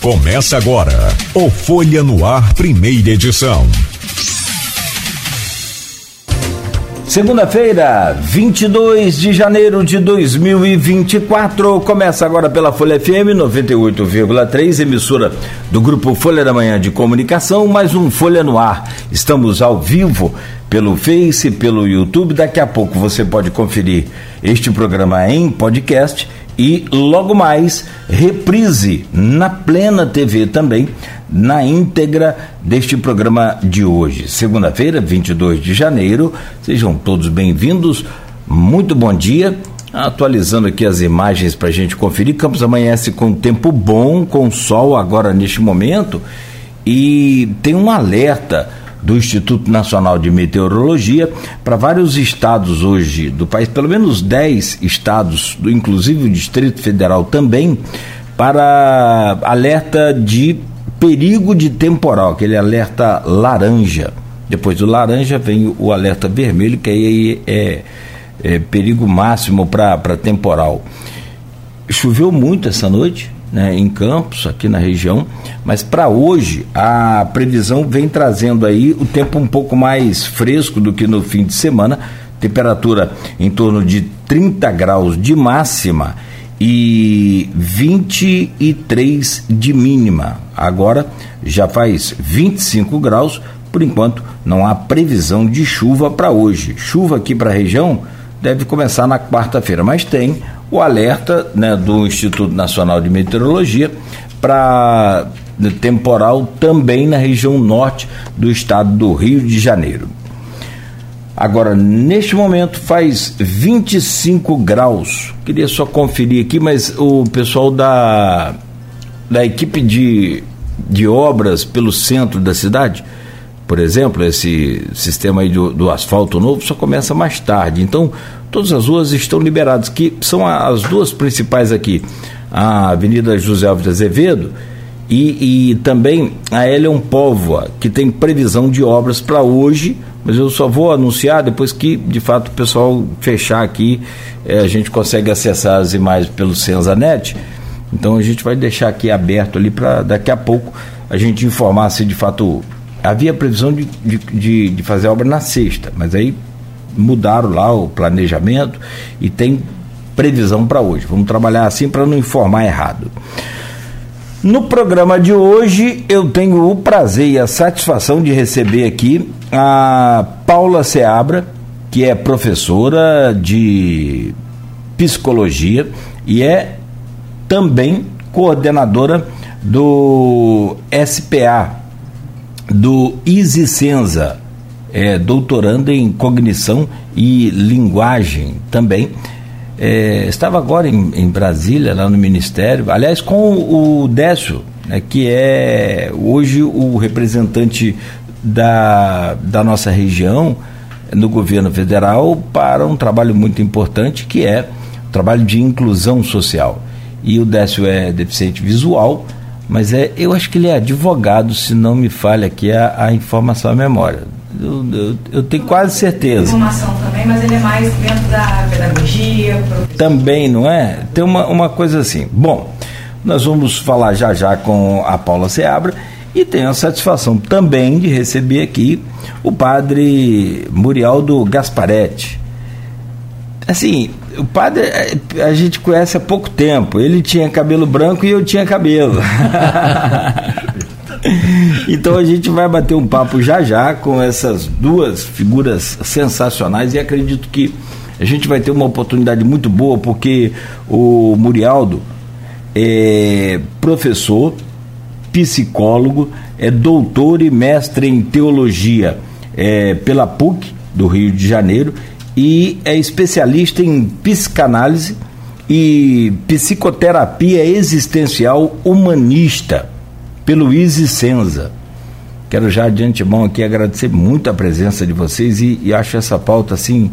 Começa agora o Folha no Ar, primeira edição. Segunda-feira, 22 de janeiro de 2024. Começa agora pela Folha FM 98,3, emissora do grupo Folha da Manhã de Comunicação. Mais um Folha no Ar. Estamos ao vivo pelo Face, pelo YouTube. Daqui a pouco você pode conferir este programa em podcast e logo mais reprise na Plena TV também, na íntegra deste programa de hoje. Segunda-feira, 22 de janeiro. Sejam todos bem-vindos. Muito bom dia. Atualizando aqui as imagens para a gente conferir. Campos amanhece com tempo bom, com sol agora neste momento. E tem um alerta do Instituto Nacional de Meteorologia para vários estados hoje do país, pelo menos 10 estados, inclusive o Distrito Federal também, para alerta de perigo de temporal, aquele alerta laranja. Depois do laranja vem o alerta vermelho, que aí é, é perigo máximo para temporal. Choveu muito essa noite, né, em Campos, aqui na região, mas para hoje a previsão vem trazendo aí o tempo um pouco mais fresco do que no fim de semana, temperatura em torno de 30 graus de máxima e 23 de mínima. Agora já faz 25 graus, por enquanto não há previsão de chuva para hoje. Chuva aqui para a região deve começar na quarta-feira, mas tem o alerta né, do Instituto Nacional de Meteorologia para temporal também na região norte do estado do Rio de Janeiro. Agora, neste momento faz 25 graus. Queria só conferir aqui, mas o pessoal da, da equipe de, de obras pelo centro da cidade, por exemplo, esse sistema aí do, do asfalto novo só começa mais tarde. Então, todas as ruas estão liberadas, que são as duas principais aqui, a Avenida José Alves de Azevedo e, e também a Elion Póvoa, que tem previsão de obras para hoje, mas eu só vou anunciar depois que, de fato, o pessoal fechar aqui, é, a gente consegue acessar as imagens pelo Senzanet, então a gente vai deixar aqui aberto ali para daqui a pouco a gente informar se de fato havia previsão de, de, de, fazer a obra na sexta, mas aí mudaram lá o planejamento e tem previsão para hoje. Vamos trabalhar assim para não informar errado. No programa de hoje, eu tenho o prazer e a satisfação de receber aqui a Paula Seabra, que é professora de psicologia e é também coordenadora do SPA, do Easy Senza, é, doutorando em cognição e linguagem também. É, estava agora em, em, Brasília, lá no Ministério, aliás, com o Décio, né, que é hoje o representante da, da nossa região no governo federal para um trabalho muito importante que é o trabalho de inclusão social. E o Décio é deficiente visual, mas é, eu acho que ele é advogado, se não me falha aqui a, a informação à memória. Eu, eu, eu, tenho quase certeza. Informação também, mas ele é mais dentro da pedagogia. Também, não é? Tem uma, uma coisa assim. Bom, nós vamos falar já já com a Paula Seabra e tenho a satisfação também de receber aqui o padre Murialdo Gasparetti. Assim, o padre é, a gente conhece há pouco tempo. Ele tinha cabelo branco e eu tinha cabelo. então a gente vai bater um papo já já com essas duas figuras sensacionais e acredito que a gente vai ter uma oportunidade muito boa porque o Murialdo é professor, psicólogo, é doutor e mestre em teologia é, pela PUC do Rio de Janeiro e é especialista em psicanálise e psicoterapia existencial humanista pelo Easy Senza. Quero já de antemão aqui agradecer muito a presença de vocês e, e acho essa pauta assim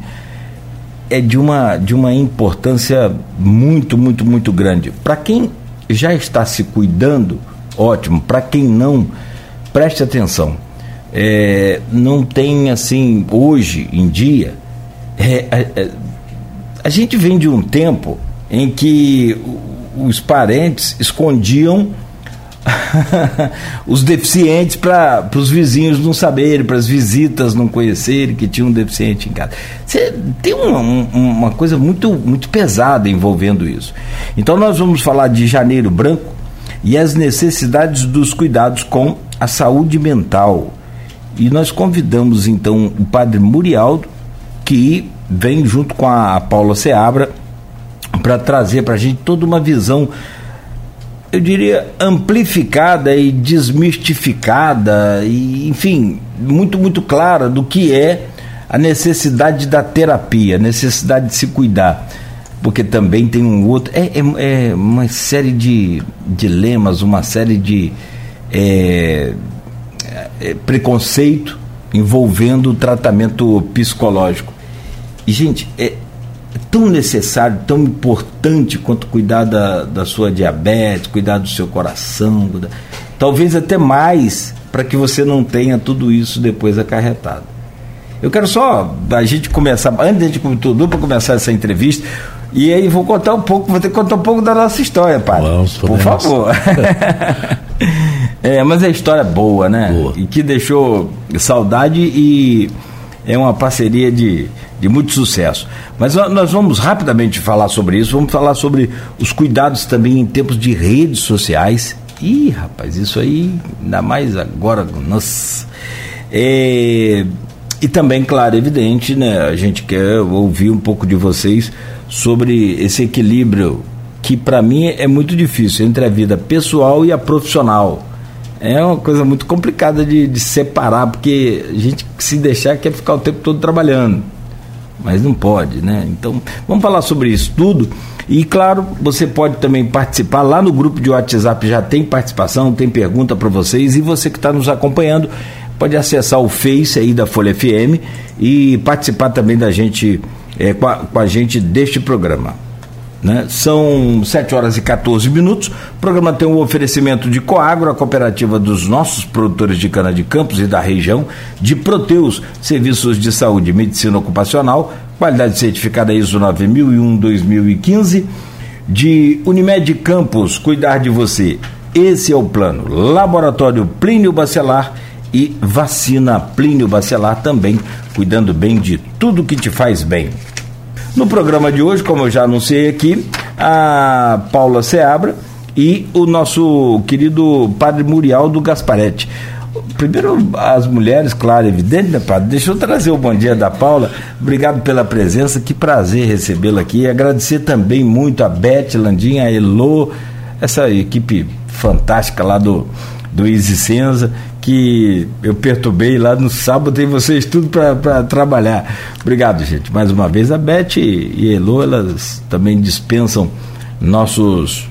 é de uma, de uma importância muito, muito, muito grande. Para quem já está se cuidando, ótimo. Para quem não, preste atenção. É, não tem assim, hoje em dia, é, é, a gente vem de um tempo em que os parentes escondiam os deficientes para os vizinhos não saberem, para as visitas não conhecerem que tinha um deficiente em casa. Você tem uma, uma coisa muito, muito pesada envolvendo isso. Então nós vamos falar de Janeiro Branco e as necessidades dos cuidados com a saúde mental. E nós convidamos então o padre Murialdo, que vem junto com a Paula Seabra para trazer para a gente toda uma visão eu diria, amplificada e desmistificada, e, enfim, muito, muito clara do que é a necessidade da terapia, a necessidade de se cuidar. Porque também tem um outro. É, é, é uma série de dilemas, uma série de é, é, preconceito envolvendo o tratamento psicológico. E, gente, é, tão necessário, tão importante quanto cuidar da, da sua diabetes, cuidar do seu coração, talvez até mais para que você não tenha tudo isso depois acarretado. Eu quero só a gente começar, antes de tudo para começar essa entrevista, e aí vou contar um pouco, vou ter que contar um pouco da nossa história, pai. Vamos, Por favor. é, mas é história boa, né? Boa. E que deixou saudade e é uma parceria de, de muito sucesso. Mas nós vamos rapidamente falar sobre isso, vamos falar sobre os cuidados também em tempos de redes sociais. Ih, rapaz, isso aí, ainda mais agora, nossa. É, e também, claro, evidente, né? A gente quer ouvir um pouco de vocês sobre esse equilíbrio que para mim é muito difícil entre a vida pessoal e a profissional é uma coisa muito complicada de, de separar, porque a gente se deixar quer ficar o tempo todo trabalhando, mas não pode, né? Então, vamos falar sobre isso tudo. E claro, você pode também participar lá no grupo de WhatsApp, já tem participação, tem pergunta para vocês. E você que está nos acompanhando, pode acessar o Face aí da Folha FM e participar também da gente, é, com, a, com a gente deste programa. Né? São 7 horas e 14 minutos. O programa tem um oferecimento de Coagro, a cooperativa dos nossos produtores de cana de campos e da região, de Proteus, serviços de saúde e medicina ocupacional, qualidade certificada ISO 9001-2015, de Unimed Campos, cuidar de você. Esse é o plano. Laboratório Plínio Bacelar e vacina Plínio Bacelar também, cuidando bem de tudo que te faz bem. No programa de hoje, como eu já anunciei aqui, a Paula Seabra e o nosso querido padre Murial do Gasparetti. Primeiro, as mulheres, claro, evidente, né, padre? Deixa eu trazer o bom dia da Paula. Obrigado pela presença, que prazer recebê-la aqui. E agradecer também muito a Beth Landinha, a Elo, essa equipe fantástica lá do, do Easy Senza que eu perturbei lá no sábado e vocês tudo para trabalhar. Obrigado, gente. Mais uma vez, a Beth e a Elo, elas também dispensam nossos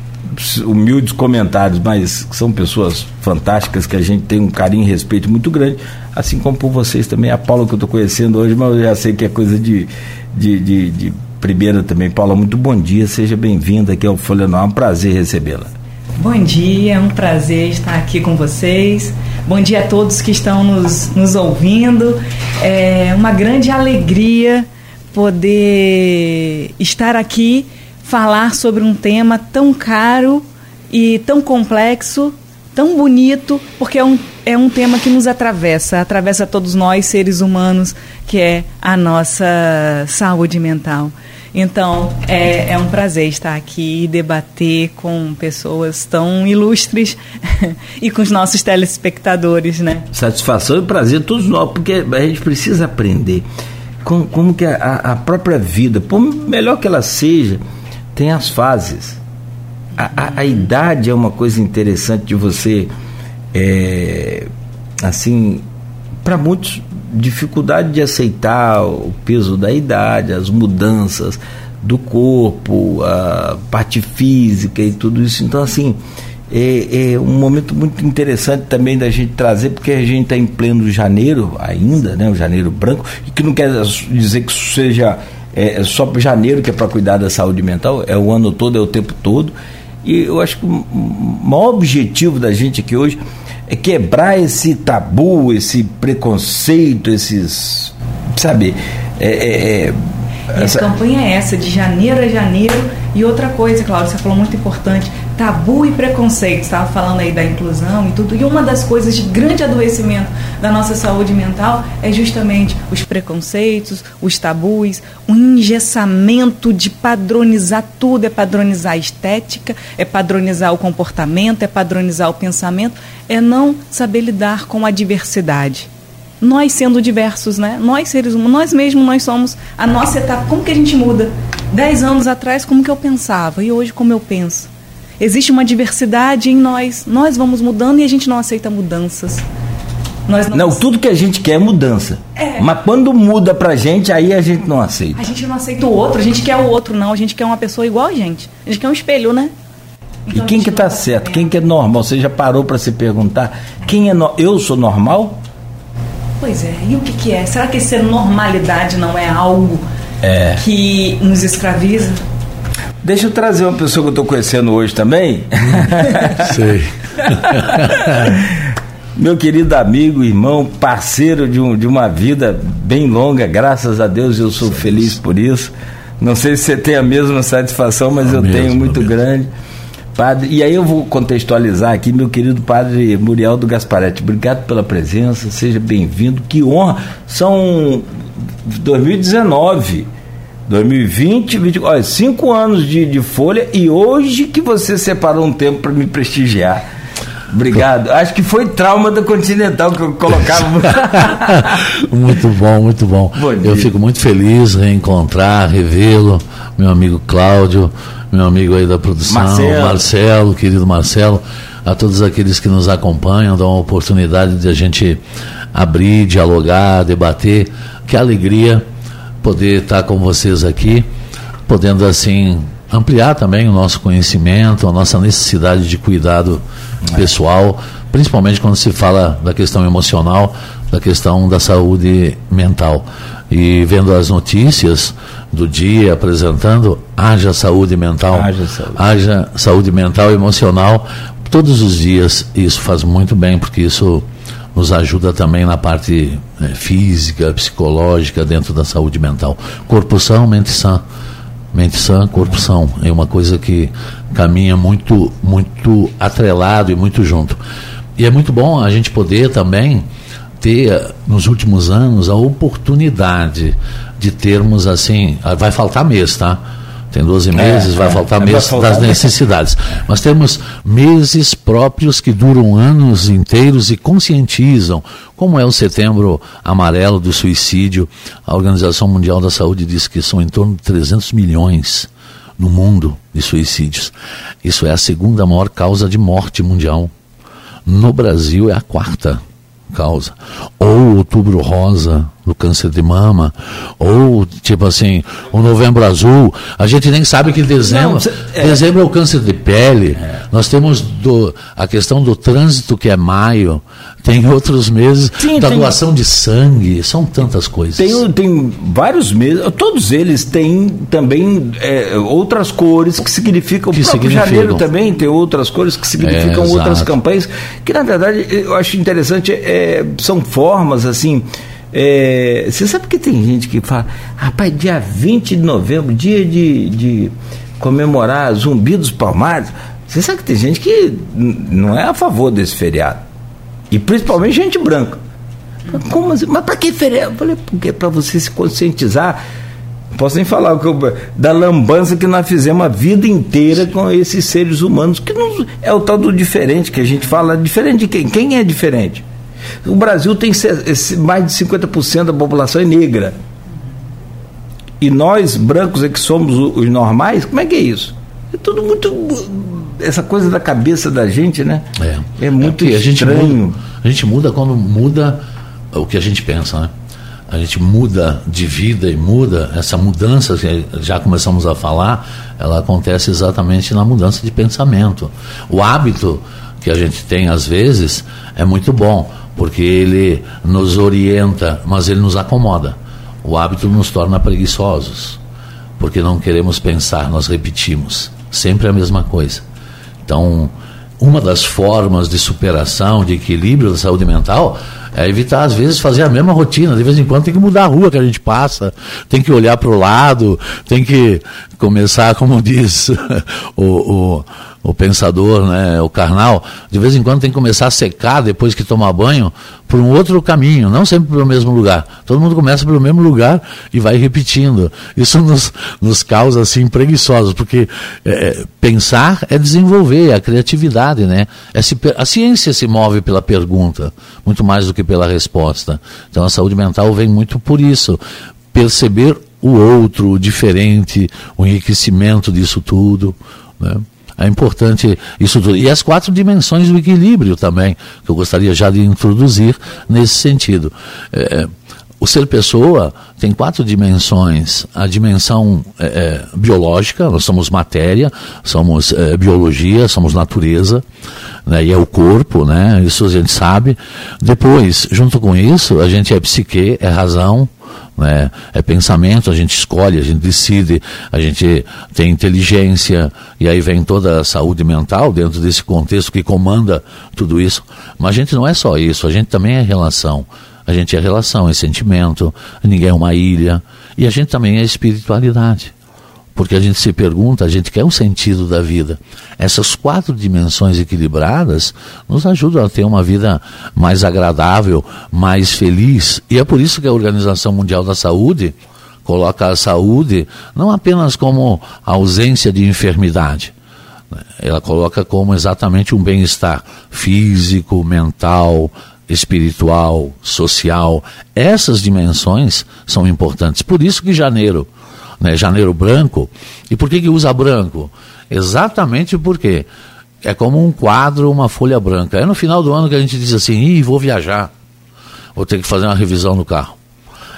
humildes comentários, mas são pessoas fantásticas que a gente tem um carinho e respeito muito grande, assim como por vocês também. A Paula que eu estou conhecendo hoje, mas eu já sei que é coisa de, de, de, de primeira também. Paula, muito bom dia, seja bem-vinda aqui ao Folha Noir, é um prazer recebê-la. Bom dia, é um prazer estar aqui com vocês. Bom dia a todos que estão nos, nos ouvindo. É uma grande alegria poder estar aqui, falar sobre um tema tão caro e tão complexo, tão bonito, porque é um, é um tema que nos atravessa, atravessa todos nós, seres humanos, que é a nossa saúde mental. Então, é, é um prazer estar aqui e debater com pessoas tão ilustres e com os nossos telespectadores, né? Satisfação e prazer todos nós, porque a gente precisa aprender como, como que a, a própria vida, por melhor que ela seja, tem as fases. A, a, a idade é uma coisa interessante de você, é, assim, para muitos dificuldade de aceitar o peso da idade, as mudanças do corpo, a parte física e tudo isso. Então, assim, é, é, um momento muito interessante também da gente trazer, porque a gente está em pleno janeiro ainda, né, o janeiro branco, e que não quer dizer que seja é, só para janeiro que é para cuidar da saúde mental, é o ano todo, é o tempo todo. E eu acho que o maior objetivo da gente aqui hoje é quebrar esse tabu, esse preconceito, esses. Sabe? É, é, é essa... a campanha é essa, de janeiro a janeiro. E outra coisa, Cláudio, você falou muito importante, tabu e preconceito. Estava falando aí da inclusão e tudo. E uma das coisas de grande adoecimento da nossa saúde mental é justamente os preconceitos, os tabus, o engessamento de padronizar tudo, é padronizar a estética, é padronizar o comportamento, é padronizar o pensamento, é não saber lidar com a diversidade nós sendo diversos, né? Nós seres humanos, nós mesmos, nós somos a nossa etapa. Como que a gente muda? Dez anos atrás, como que eu pensava e hoje como eu penso? Existe uma diversidade em nós. Nós vamos mudando e a gente não aceita mudanças. Nós não, não tudo que a gente quer é mudança. É. Mas quando muda pra gente, aí a gente não aceita. A gente não aceita o outro, a gente quer o outro, não. A gente quer uma pessoa igual a gente. A gente quer um espelho, né? Então, e quem que tá certo? Quem que é normal? Você já parou para se perguntar? Quem é no... Eu sou normal? Pois é, e o que, que é? Será que ser normalidade não é algo é. que nos escraviza? Deixa eu trazer uma pessoa que eu estou conhecendo hoje também. Sei. Meu querido amigo, irmão, parceiro de, um, de uma vida bem longa, graças a Deus eu sou feliz por isso. Não sei se você tem a mesma satisfação, mas a eu mesma, tenho muito grande. Padre, e aí eu vou contextualizar aqui, meu querido padre Muriel do Gasparetti. Obrigado pela presença, seja bem-vindo. Que honra! São 2019, 2020, 20, olha, cinco anos de, de folha e hoje que você separou um tempo para me prestigiar. Obrigado. Acho que foi trauma da Continental que eu colocava. muito bom, muito bom. bom eu fico muito feliz reencontrar, revê-lo, meu amigo Cláudio meu amigo aí da produção, Marcelo. Marcelo, querido Marcelo, a todos aqueles que nos acompanham, dão a oportunidade de a gente abrir, dialogar, debater. Que alegria poder estar com vocês aqui, podendo assim ampliar também o nosso conhecimento, a nossa necessidade de cuidado pessoal, principalmente quando se fala da questão emocional, da questão da saúde mental. E vendo as notícias, do dia apresentando, haja saúde mental, haja saúde. haja saúde mental e emocional todos os dias. Isso faz muito bem, porque isso nos ajuda também na parte né, física, psicológica, dentro da saúde mental. Corpo são, mente sã. Mente sã, corpo são. É uma coisa que caminha muito, muito atrelado e muito junto. E é muito bom a gente poder também ter, nos últimos anos, a oportunidade de termos assim, ah, vai faltar mês, tá? Tem 12 meses, é, vai, é, faltar é, mês vai faltar das necessidades. Mas temos meses próprios que duram anos inteiros e conscientizam, como é o setembro amarelo do suicídio. A Organização Mundial da Saúde diz que são em torno de 300 milhões no mundo de suicídios. Isso é a segunda maior causa de morte mundial. No Brasil é a quarta causa. Ou outubro rosa do câncer de mama, ou tipo assim, o novembro azul. A gente nem sabe que dezembro, Não, cê, é... dezembro é o câncer de pele. É. Nós temos do, a questão do trânsito que é maio. Tem outros meses Sim, da tem... doação de sangue, são tantas coisas. Tem, tem vários meses, todos eles têm também é, outras cores que significam. Que o próprio janeiro também tem outras cores que significam é, outras campanhas, que na verdade eu acho interessante, é, são formas assim. É, você sabe que tem gente que fala, rapaz, dia 20 de novembro, dia de, de comemorar Zumbi dos Palmares. Você sabe que tem gente que não é a favor desse feriado. E principalmente gente branca. Como assim? Mas para que feriado? Eu falei, porque para você se conscientizar. Posso nem falar eu, da lambança que nós fizemos a vida inteira com esses seres humanos, que não, é o tal do diferente que a gente fala. Diferente de quem? Quem é diferente? O Brasil tem mais de 50% da população é negra. E nós, brancos, é que somos os normais, como é que é isso? É tudo muito essa coisa da cabeça da gente, né? É, é muito é a gente estranho. Muda, a gente muda quando muda o que a gente pensa, né? A gente muda de vida e muda essa mudança que já começamos a falar, ela acontece exatamente na mudança de pensamento. O hábito que a gente tem às vezes é muito bom, porque ele nos orienta, mas ele nos acomoda. O hábito nos torna preguiçosos, porque não queremos pensar, nós repetimos sempre a mesma coisa. Então, uma das formas de superação, de equilíbrio da saúde mental é evitar, às vezes, fazer a mesma rotina. De vez em quando tem que mudar a rua que a gente passa, tem que olhar para o lado, tem que começar, como diz o, o, o pensador, né, o carnal, de vez em quando tem que começar a secar depois que tomar banho por um outro caminho, não sempre pelo mesmo lugar. Todo mundo começa pelo mesmo lugar e vai repetindo. Isso nos, nos causa assim preguiçosos, porque é, é pensar é desenvolver a criatividade, né? É se, a ciência se move pela pergunta, muito mais do que pela resposta. Então a saúde mental vem muito por isso, perceber o outro, o diferente, o enriquecimento disso tudo, né? É importante isso tudo. E as quatro dimensões do equilíbrio também, que eu gostaria já de introduzir nesse sentido. É, é o ser pessoa tem quatro dimensões. A dimensão é, é, biológica, nós somos matéria, somos é, biologia, somos natureza, né, e é o corpo, né, isso a gente sabe. Depois, junto com isso, a gente é psique, é razão, né? É pensamento, a gente escolhe, a gente decide, a gente tem inteligência, e aí vem toda a saúde mental dentro desse contexto que comanda tudo isso. Mas a gente não é só isso, a gente também é relação. A gente é relação, é sentimento, ninguém é uma ilha, e a gente também é espiritualidade porque a gente se pergunta, a gente quer um sentido da vida. Essas quatro dimensões equilibradas nos ajudam a ter uma vida mais agradável, mais feliz. E é por isso que a Organização Mundial da Saúde coloca a saúde não apenas como ausência de enfermidade, né? ela coloca como exatamente um bem-estar físico, mental, espiritual, social. Essas dimensões são importantes. Por isso que janeiro né, janeiro branco. E por que, que usa branco? Exatamente porque é como um quadro, uma folha branca. É no final do ano que a gente diz assim, Ih, vou viajar, vou ter que fazer uma revisão no carro.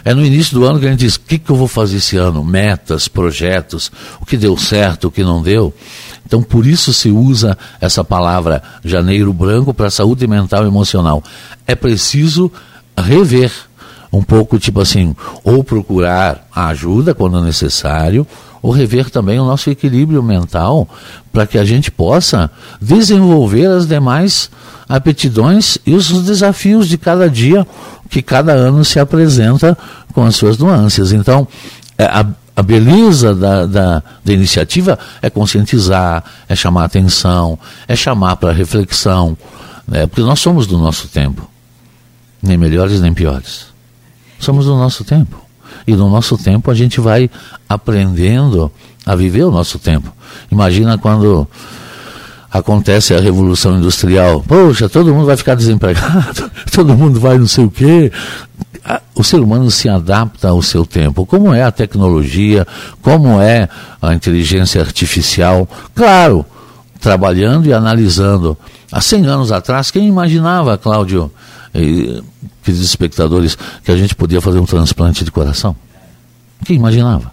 É no início do ano que a gente diz, o que, que eu vou fazer esse ano? Metas, projetos, o que deu certo, o que não deu. Então, por isso se usa essa palavra janeiro branco para saúde mental e emocional. É preciso rever um pouco tipo assim, ou procurar a ajuda quando necessário, ou rever também o nosso equilíbrio mental para que a gente possa desenvolver as demais aptidões e os desafios de cada dia que cada ano se apresenta com as suas nuances. Então, é, a, a beleza da, da, da, iniciativa é conscientizar, é chamar atenção, é chamar para reflexão, né? porque nós somos do nosso tempo, nem melhores nem piores. Somos do nosso tempo. E no nosso tempo a gente vai aprendendo a viver o nosso tempo. Imagina quando acontece a revolução industrial. Poxa, todo mundo vai ficar desempregado, todo mundo vai não sei o quê. O ser humano se adapta ao seu tempo. Como é a tecnologia, como é a inteligência artificial. Claro, trabalhando e analisando. Há 100 anos atrás, quem imaginava, Cláudio, queridos espectadores, que a gente podia fazer um transplante de coração. Quem imaginava?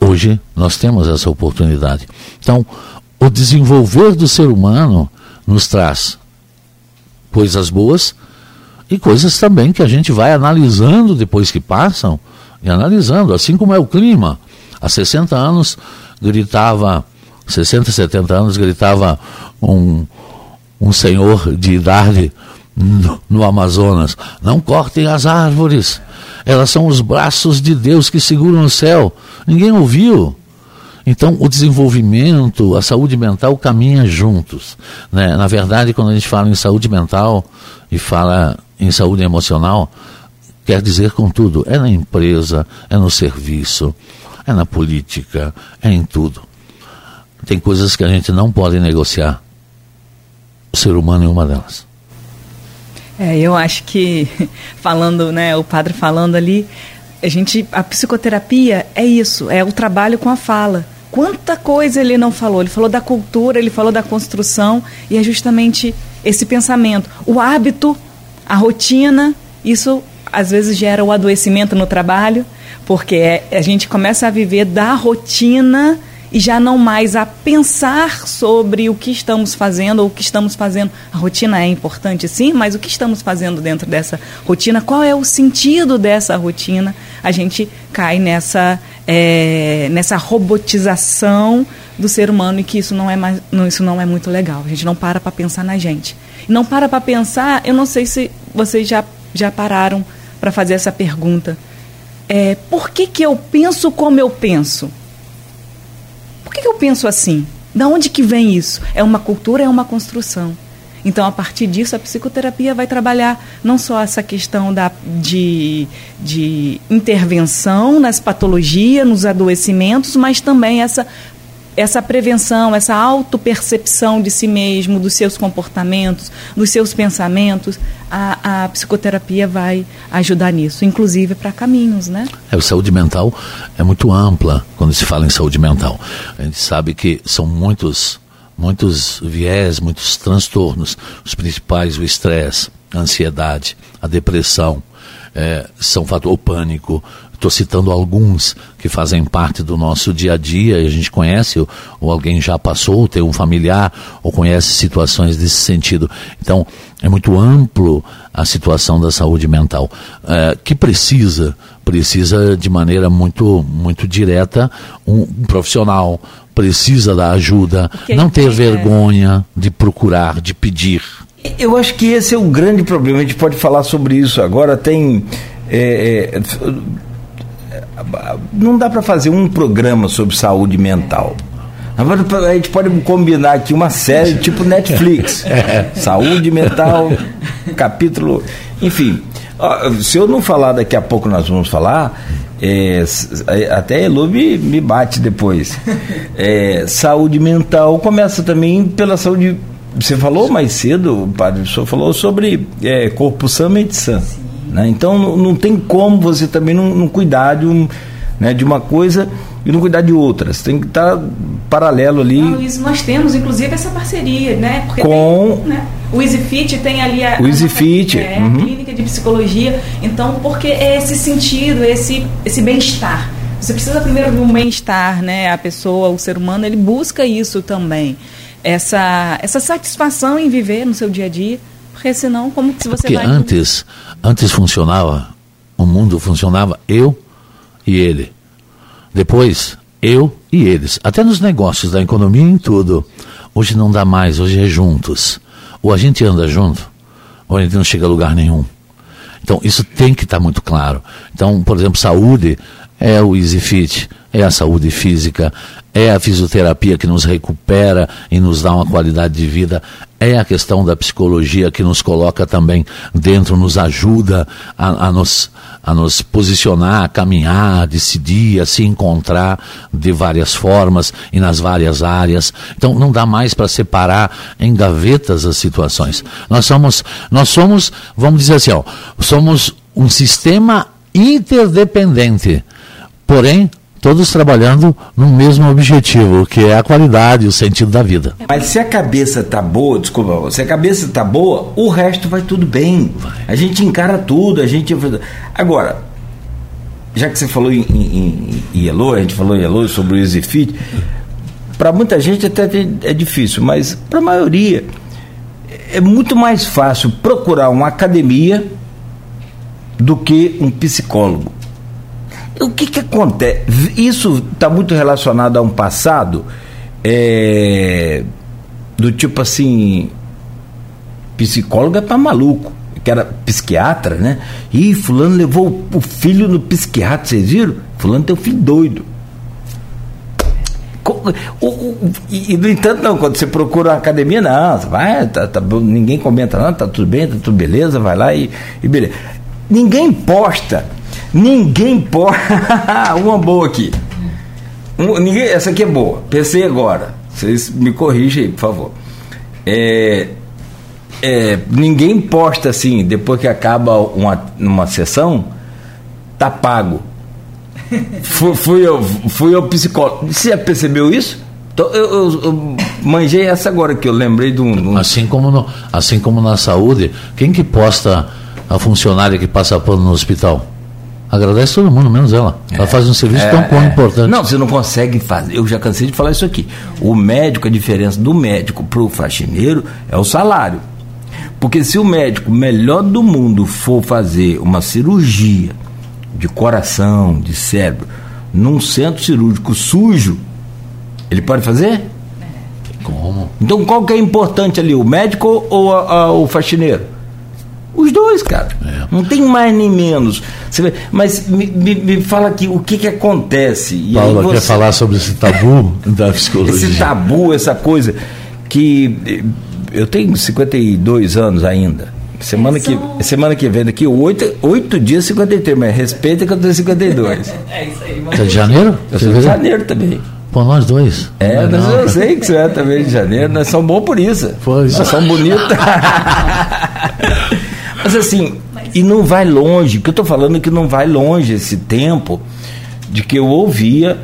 Hoje nós temos essa oportunidade. Então, o desenvolver do ser humano nos traz coisas boas e coisas também que a gente vai analisando depois que passam e analisando, assim como é o clima. Há 60 anos gritava, 60, 70 anos gritava um, um senhor de idade no, no Amazonas. Não cortem as árvores. Elas são os braços de Deus que seguram o céu. Ninguém ouviu. Então, o desenvolvimento, a saúde mental caminham juntos. Né? Na verdade, quando a gente fala em saúde mental e fala em saúde emocional, quer dizer com tudo. É na empresa, é no serviço, é na política, é em tudo. Tem coisas que a gente não pode negociar. O ser humano é uma delas. É, eu acho que falando, né, o padre falando ali, a gente, a psicoterapia é isso, é o trabalho com a fala. Quanta coisa ele não falou? Ele falou da cultura, ele falou da construção e é justamente esse pensamento, o hábito, a rotina, isso às vezes gera o adoecimento no trabalho, porque é, a gente começa a viver da rotina e já não mais a pensar sobre o que estamos fazendo ou o que estamos fazendo. A rotina é importante, sim, mas o que estamos fazendo dentro dessa rotina? Qual é o sentido dessa rotina? A gente cai nessa, é, nessa robotização do ser humano e que isso não é mais, não, isso não é muito legal. A gente não para para pensar na gente. Não para para pensar. Eu não sei se vocês já já pararam para fazer essa pergunta. É, por que, que eu penso como eu penso? Que, que eu penso assim? Da onde que vem isso? É uma cultura, é uma construção. Então, a partir disso, a psicoterapia vai trabalhar não só essa questão da, de, de intervenção nas patologias, nos adoecimentos, mas também essa essa prevenção, essa autopercepção de si mesmo, dos seus comportamentos, dos seus pensamentos, a, a psicoterapia vai ajudar nisso, inclusive para caminhos, né? É, a saúde mental é muito ampla quando se fala em saúde mental. A gente sabe que são muitos muitos viés, muitos transtornos. Os principais, o estresse, a ansiedade, a depressão, é, são fator, o pânico. Estou citando alguns que fazem parte do nosso dia a dia e a gente conhece, ou, ou alguém já passou, tem um familiar, ou conhece situações desse sentido. Então, é muito amplo a situação da saúde mental, é, que precisa, precisa de maneira muito, muito direta um, um profissional, precisa da ajuda, Porque não ter é. vergonha de procurar, de pedir. Eu acho que esse é o grande problema. A gente pode falar sobre isso agora. Tem. É, é, não dá para fazer um programa sobre saúde mental. A gente pode combinar aqui uma série tipo Netflix. Saúde mental, capítulo. Enfim, se eu não falar daqui a pouco, nós vamos falar. É, até Elu me, me bate depois. É, saúde mental começa também pela saúde. Você falou mais cedo, padre, o senhor falou sobre é, corpo sã, mente sã. Né? Então não, não, tem como você também não, não cuidar de, um, né, de uma coisa e não cuidar de outras. Tem que estar paralelo ali. Não, isso nós temos, inclusive, essa parceria, né? Porque Com. Tem, né? O EasyFit tem ali a, o EasyFit. É, uhum. clínica de psicologia. Então, porque é esse sentido, esse, esse bem-estar. Você precisa primeiro de um bem-estar, né? A pessoa, o ser humano, ele busca isso também. Essa, essa satisfação em viver no seu dia a dia. Porque senão, como se você porque vai... antes, antes funcionava, o mundo funcionava eu e ele. Depois, eu e eles. Até nos negócios, da economia em tudo. Hoje não dá mais, hoje é juntos. Ou a gente anda junto, ou a gente não chega a lugar nenhum. Então, isso tem que estar tá muito claro. Então, por exemplo, saúde é o EasyFit, é a saúde física, é a fisioterapia que nos recupera e nos dá uma qualidade de vida, é a questão da psicologia que nos coloca também dentro, nos ajuda a, a, nos, a nos posicionar, a caminhar, a decidir, a se encontrar de várias formas e nas várias áreas. Então não dá mais para separar em gavetas as situações. Nós somos, nós somos, vamos dizer assim, ó, somos um sistema interdependente. Porém, todos trabalhando no mesmo objetivo, que é a qualidade, o sentido da vida. Mas se a cabeça tá boa, desculpa, se a cabeça tá boa, o resto vai tudo bem. A gente encara tudo, a gente. Agora, já que você falou em, em, em Yellow, a gente falou em Yellow sobre o Easy Fit, para muita gente até é difícil, mas para a maioria é muito mais fácil procurar uma academia do que um psicólogo. O que, que acontece? Isso está muito relacionado a um passado é, do tipo assim, psicólogo é para maluco, que era psiquiatra, né? E fulano levou o filho no psiquiatra, vocês viram? Fulano tem um filho doido. O, o, e, e, no entanto, não, quando você procura uma academia, não, vai, tá, tá, ninguém comenta, não, tá tudo bem, tá tudo beleza, vai lá e, e beleza. Ninguém posta Ninguém pode. Uma boa aqui. Um, ninguém, essa aqui é boa. Pensei agora. Vocês me corrigem aí, por favor. É, é, ninguém posta assim, depois que acaba uma, uma sessão, tá pago. fui, fui, eu, fui eu psicólogo. Você já percebeu isso? Eu, eu, eu, manjei essa agora que eu lembrei de um. um... Assim, como no, assim como na saúde, quem que posta a funcionária que passa pano no hospital? Agradece todo mundo, menos ela. É, ela faz um serviço é, tão é. importante. Não, você não consegue fazer. Eu já cansei de falar isso aqui. O médico, a diferença do médico para o faxineiro é o salário. Porque se o médico melhor do mundo for fazer uma cirurgia de coração, de cérebro, num centro cirúrgico sujo, ele pode fazer? Como? Então qual que é importante ali, o médico ou a, a, o faxineiro? Os dois, cara. É. Não tem mais nem menos. Vê, mas me, me, me, fala aqui o que, que acontece. E Paula você... quer falar sobre esse tabu da psicologia? Esse tabu, essa coisa que eh, eu tenho 52 anos ainda. Semana que, semana que vem, daqui oito, oito dias, 53, mas respeita que eu tenho 52. é isso aí. Você é de janeiro? Eu sou de janeiro também. Pô, nós dois. É, nós, eu sei que você é também de janeiro, nós somos bons por isso. Pois. Nós somos bonitos. Mas assim, e não vai longe, que eu estou falando é que não vai longe esse tempo de que eu ouvia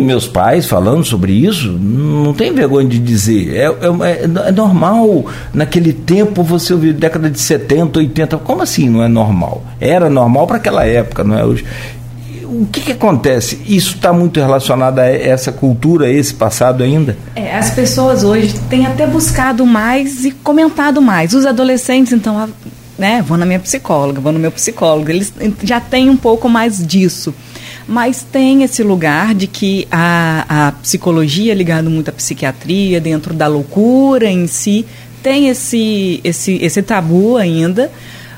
meus pais falando sobre isso, não tem vergonha de dizer. É, é, é, normal naquele tempo você ouvir década de 70, 80. Como assim não é normal? Era normal para aquela época, não é hoje. O que, que acontece? Isso está muito relacionado a essa cultura, a esse passado ainda? É, as pessoas hoje têm até buscado mais e comentado mais. Os adolescentes, então, né, vou na minha psicóloga, vou no meu psicólogo, eles já têm um pouco mais disso. Mas tem esse lugar de que a, a psicologia, ligado muito à psiquiatria, dentro da loucura em si, tem esse, esse, esse tabu ainda,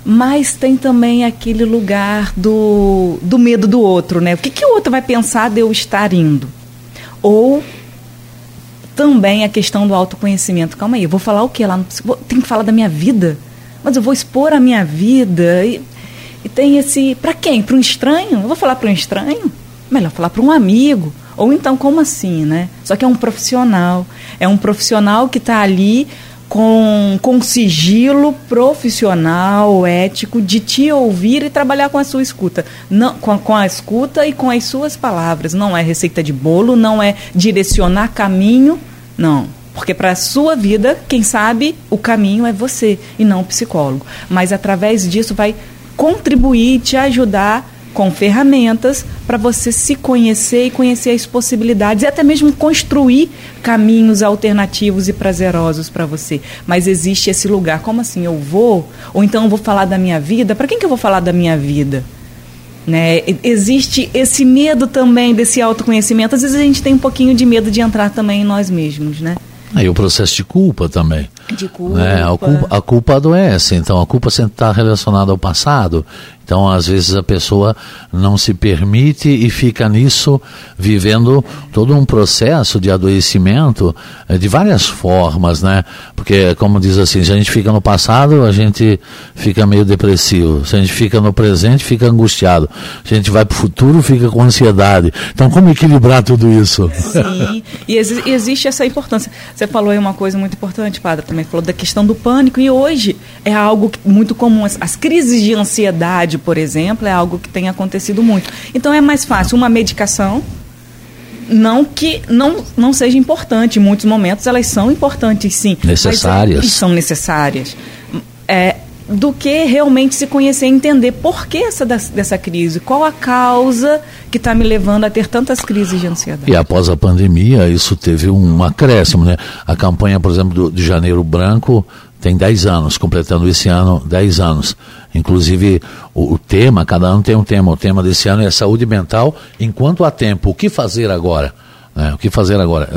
mas tem também aquele lugar do, do medo do outro, né? O que, que o outro vai pensar de eu estar indo? Ou também a questão do autoconhecimento. Calma aí, eu vou falar o que lá no Tem que falar da minha vida? Mas eu vou expor a minha vida. E, e tem esse. Para quem? Para um estranho? Eu vou falar para um estranho? Melhor falar para um amigo. Ou então, como assim, né? Só que é um profissional. É um profissional que está ali com, com sigilo profissional, ético, de te ouvir e trabalhar com a sua escuta. Não, com, com a escuta e com as suas palavras. Não é receita de bolo, não é direcionar caminho. Não. Porque para a sua vida, quem sabe o caminho é você e não o psicólogo. Mas através disso vai contribuir, te ajudar com ferramentas para você se conhecer e conhecer as possibilidades e até mesmo construir caminhos alternativos e prazerosos para você. Mas existe esse lugar, como assim eu vou? Ou então eu vou falar da minha vida? Para quem que eu vou falar da minha vida? Né? Existe esse medo também desse autoconhecimento. Às vezes a gente tem um pouquinho de medo de entrar também em nós mesmos, né? Aí o processo de culpa também. De culpa. Né? A, culpa a culpa adoece, então a culpa sempre está relacionada ao passado. Então, às vezes, a pessoa não se permite e fica nisso, vivendo todo um processo de adoecimento eh, de várias formas, né? Porque, como diz assim, se a gente fica no passado, a gente fica meio depressivo. Se a gente fica no presente, fica angustiado. Se a gente vai para o futuro, fica com ansiedade. Então, como equilibrar tudo isso? Sim, e exi existe essa importância. Você falou aí uma coisa muito importante, Padre, também falou da questão do pânico, e hoje é algo muito comum. As, as crises de ansiedade, por exemplo, é algo que tem acontecido muito. Então é mais fácil uma medicação, não que não, não seja importante, em muitos momentos elas são importantes sim. Necessárias. Mas, são necessárias. É, do que realmente se conhecer e entender por que essa dessa crise, qual a causa que está me levando a ter tantas crises de ansiedade. E após a pandemia, isso teve um acréscimo, né? A campanha, por exemplo, do, de Janeiro Branco tem 10 anos, completando esse ano 10 anos. Inclusive, o, o, tema, cada ano tem um tema. O tema desse ano é saúde mental enquanto há tempo. O que fazer agora? É, o que fazer agora?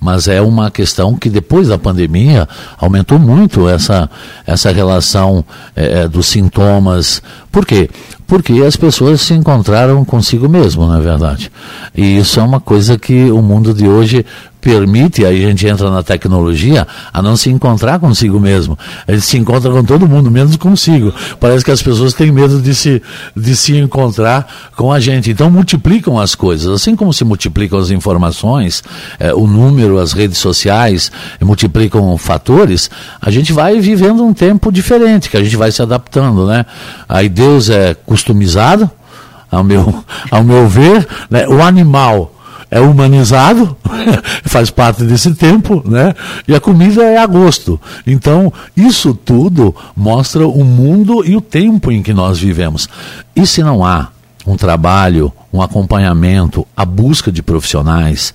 Mas é uma questão que depois da pandemia aumentou muito essa, essa relação é, é, dos sintomas. Por quê? Porque as pessoas se encontraram consigo mesmo, é verdade. E isso é uma coisa que o mundo de hoje permite, aí a gente entra na tecnologia, a não se encontrar consigo mesmo. Ele se encontra com todo mundo, menos consigo. Parece que as pessoas têm medo de se, de se encontrar com a gente. Então multiplicam as coisas. Assim como se multiplicam as informações, é, o número, as redes sociais, multiplicam fatores, a gente vai vivendo um tempo diferente, que a gente vai se adaptando, né? Aí Deus é customizado, ao meu, ao meu ver, né? o animal é humanizado, faz parte desse tempo, né? E a comida é a gosto. Então, isso tudo mostra o mundo e o tempo em que nós vivemos. E se não há um trabalho, um acompanhamento, a busca de profissionais,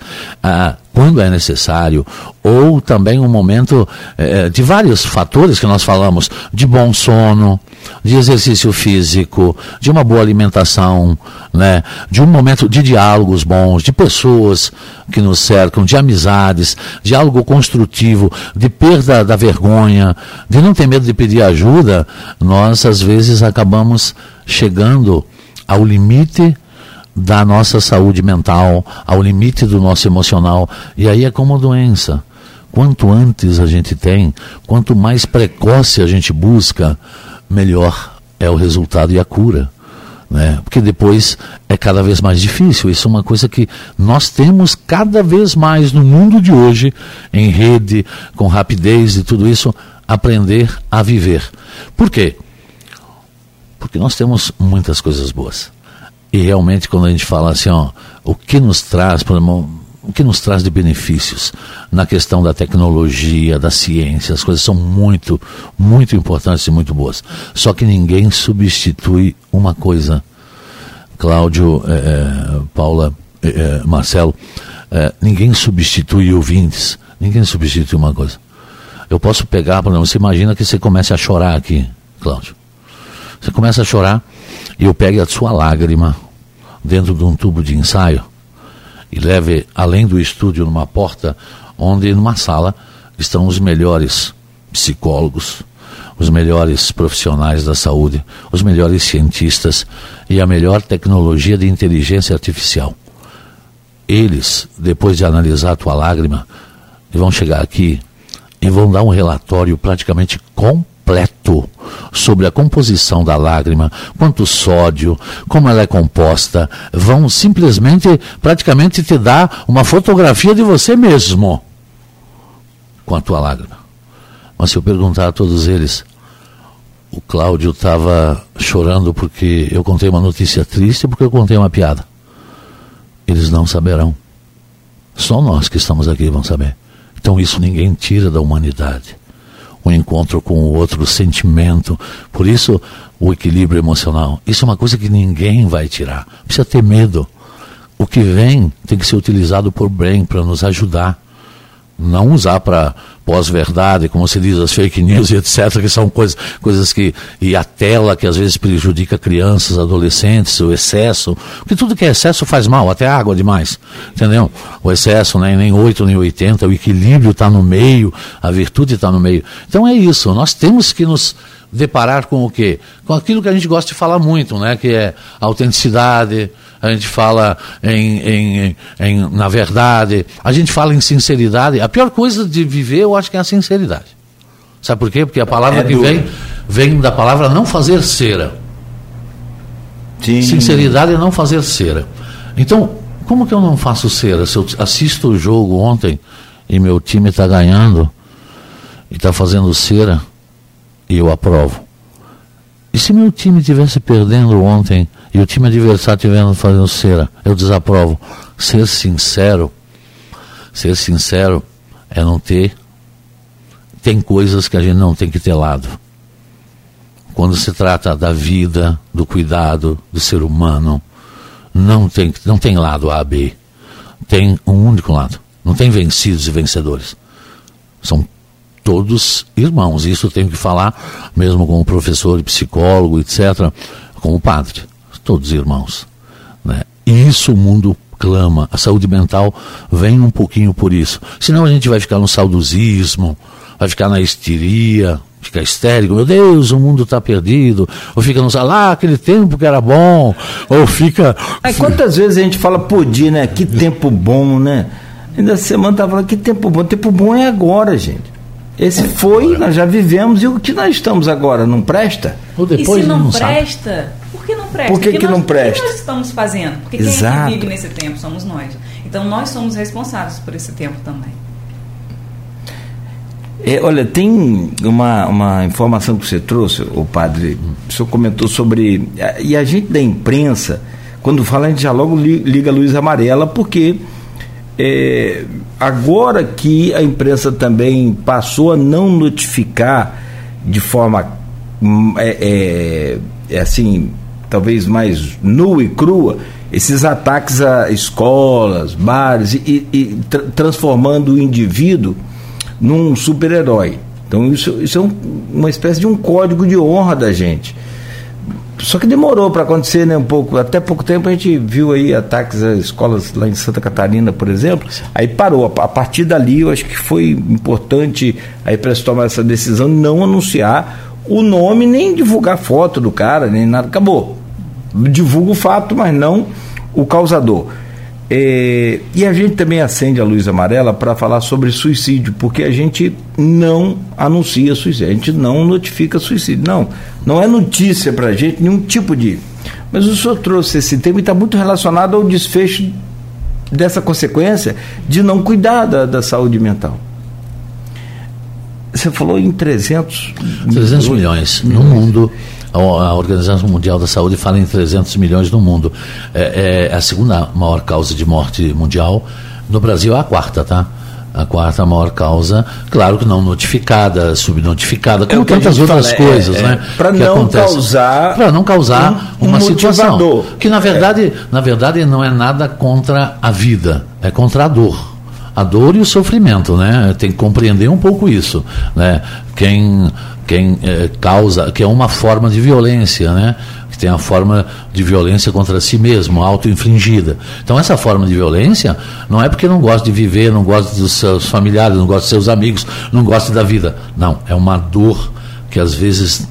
quando é necessário, ou também um momento eh, de vários fatores que nós falamos, de bom sono, de exercício físico, de uma boa alimentação, né? de um momento de diálogos bons, de pessoas que nos cercam, de amizades, de algo construtivo, de perda da vergonha, de não ter medo de pedir ajuda, nós às vezes acabamos chegando ao limite da nossa saúde mental, ao limite do nosso emocional. E aí é como doença. Quanto antes a gente tem, quanto mais precoce a gente busca, melhor é o resultado e a cura. Né? Porque depois é cada vez mais difícil. Isso é uma coisa que nós temos cada vez mais no mundo de hoje, em rede, com rapidez e tudo isso, aprender a viver. Por quê? Porque nós temos muitas coisas boas. E realmente quando a gente fala assim, ó, o que nos traz, por exemplo, o que nos traz de benefícios na questão da tecnologia, da ciência, as coisas são muito, muito importantes e muito boas. Só que ninguém substitui uma coisa. Cláudio, é, Paula, é, Marcelo, é, ninguém substitui ouvintes, ninguém substitui uma coisa. Eu posso pegar, por exemplo, você imagina que você comece a chorar aqui, Cláudio. Você começa a chorar e eu pego a sua lágrima, dentro de um tubo de ensaio e leve além do estúdio numa porta onde numa sala estão os melhores psicólogos, os melhores profissionais da saúde, os melhores cientistas e a melhor tecnologia de inteligência artificial. Eles, depois de analisar a tua lágrima, vão chegar aqui e vão dar um relatório praticamente completo completo sobre a composição da lágrima, quanto sódio, como ela é composta, vão simplesmente, praticamente te dar uma fotografia de você mesmo com a tua lágrima. Mas se eu perguntar a todos eles, o Cláudio estava chorando porque eu contei uma notícia triste, porque eu contei uma piada. Eles não saberão. Só nós que estamos aqui vão saber. Então isso ninguém tira da humanidade o encontro com o outro, sentimento. Por isso, o equilíbrio emocional. Isso é uma coisa que ninguém vai tirar. Precisa ter medo. O que vem tem que ser utilizado por bem, para nos ajudar não usar para pós-verdade, como se diz, as fake news e etc., que são coisas, coisas que. e a tela que às vezes prejudica crianças, adolescentes, o excesso. Porque tudo que é excesso faz mal, até água demais. Entendeu? O excesso, né, nem 8 nem 80, o equilíbrio está no meio, a virtude está no meio. Então é isso, nós temos que nos deparar com o quê? Com aquilo que a gente gosta de falar muito, né? Que é autenticidade, a gente fala em, em, em, na verdade, a gente fala em sinceridade. A pior coisa de viver, eu acho que é a sinceridade. Sabe por quê? Porque a palavra é que vem, vem da palavra não fazer cera. Sim. Sinceridade é não fazer cera. Então, como que eu não faço cera? Se eu assisto o jogo ontem e meu time está ganhando e está fazendo cera, e eu aprovo. E se meu time estivesse perdendo ontem e o time adversário estivesse fazendo cera, eu desaprovo. Ser sincero, ser sincero é não ter. Tem coisas que a gente não tem que ter lado. Quando se trata da vida, do cuidado do ser humano, não tem, não tem lado A, B. Tem um único lado. Não tem vencidos e vencedores. São todos irmãos. Isso tenho que falar, mesmo como professor, psicólogo, etc., como padre. Todos irmãos. Né? E isso o mundo clama. A saúde mental vem um pouquinho por isso. Senão a gente vai ficar no saudosismo, vai ficar na histeria, fica histérico, meu Deus, o mundo está perdido, ou fica no lá, ah, aquele tempo que era bom, ou fica. Aí, quantas vezes a gente fala, podia, né? Que tempo bom, né? Ainda semana estava falando, que tempo bom, tempo bom é agora, gente. Esse foi, nós já vivemos, e o que nós estamos agora não presta? Ou depois e se não, não presta, sabe. por que não presta? Por que, que, que não presta? O que nós estamos fazendo? Porque Exato. quem vive nesse tempo somos nós. Então nós somos responsáveis por esse tempo também. É, olha, tem uma, uma informação que você trouxe, o padre, o senhor comentou sobre. E a gente da imprensa, quando fala, a gente já logo liga a luz amarela, porque é, agora que a imprensa também passou a não notificar de forma hum, é, é, é, assim, talvez mais nua e crua, esses ataques a escolas, bares e, e tra transformando o indivíduo num super-herói. Então isso, isso é um, uma espécie de um código de honra da gente. Só que demorou para acontecer, né? Um pouco. Até pouco tempo a gente viu aí ataques a escolas lá em Santa Catarina, por exemplo. Aí parou. A partir dali, eu acho que foi importante aí para se tomar essa decisão não anunciar o nome, nem divulgar foto do cara, nem nada. Acabou. Divulga o fato, mas não o causador. É, e a gente também acende a luz amarela para falar sobre suicídio, porque a gente não anuncia suicídio, a gente não notifica suicídio. Não, não é notícia para a gente nenhum tipo de. Mas o senhor trouxe esse tema e está muito relacionado ao desfecho dessa consequência de não cuidar da, da saúde mental. Você falou em 300 300 milhões, milhões. no mundo a Organização Mundial da Saúde fala em 300 milhões no mundo. É, é a segunda maior causa de morte mundial. No Brasil é a quarta, tá? a quarta maior causa, claro que não notificada, subnotificada, como é tantas outras fala, coisas, é, né? Para não acontece. causar para não causar um, uma um situação que na verdade, na verdade não é nada contra a vida, é contra a dor. A dor e o sofrimento, né? Tem que compreender um pouco isso, né? Quem quem é, causa, que é uma forma de violência, né? que tem a forma de violência contra si mesmo, auto-infligida. Então, essa forma de violência não é porque não gosta de viver, não gosta dos seus familiares, não gosta dos seus amigos, não gosta da vida. Não, é uma dor que às vezes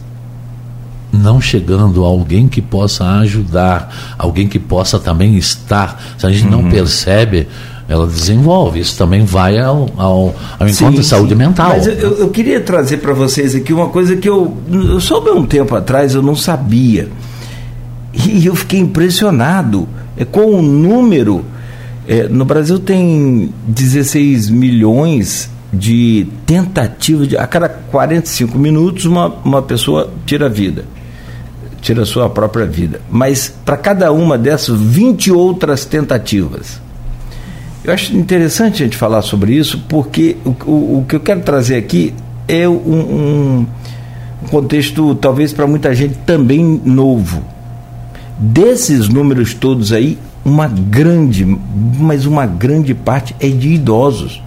não chegando a alguém que possa ajudar, alguém que possa também estar. Se a gente uhum. não percebe, ela desenvolve. Isso também vai ao, ao, ao encontro sim, de saúde sim. mental. Mas eu, eu queria trazer para vocês aqui uma coisa que eu, eu soube um tempo atrás, eu não sabia. E eu fiquei impressionado é, com o número. É, no Brasil tem 16 milhões de tentativas de. A cada 45 minutos, uma, uma pessoa tira a vida. Tira a sua própria vida. Mas para cada uma dessas, 20 outras tentativas. Eu acho interessante a gente falar sobre isso, porque o, o, o que eu quero trazer aqui é um, um contexto, talvez para muita gente também novo. Desses números todos aí, uma grande, mas uma grande parte é de idosos.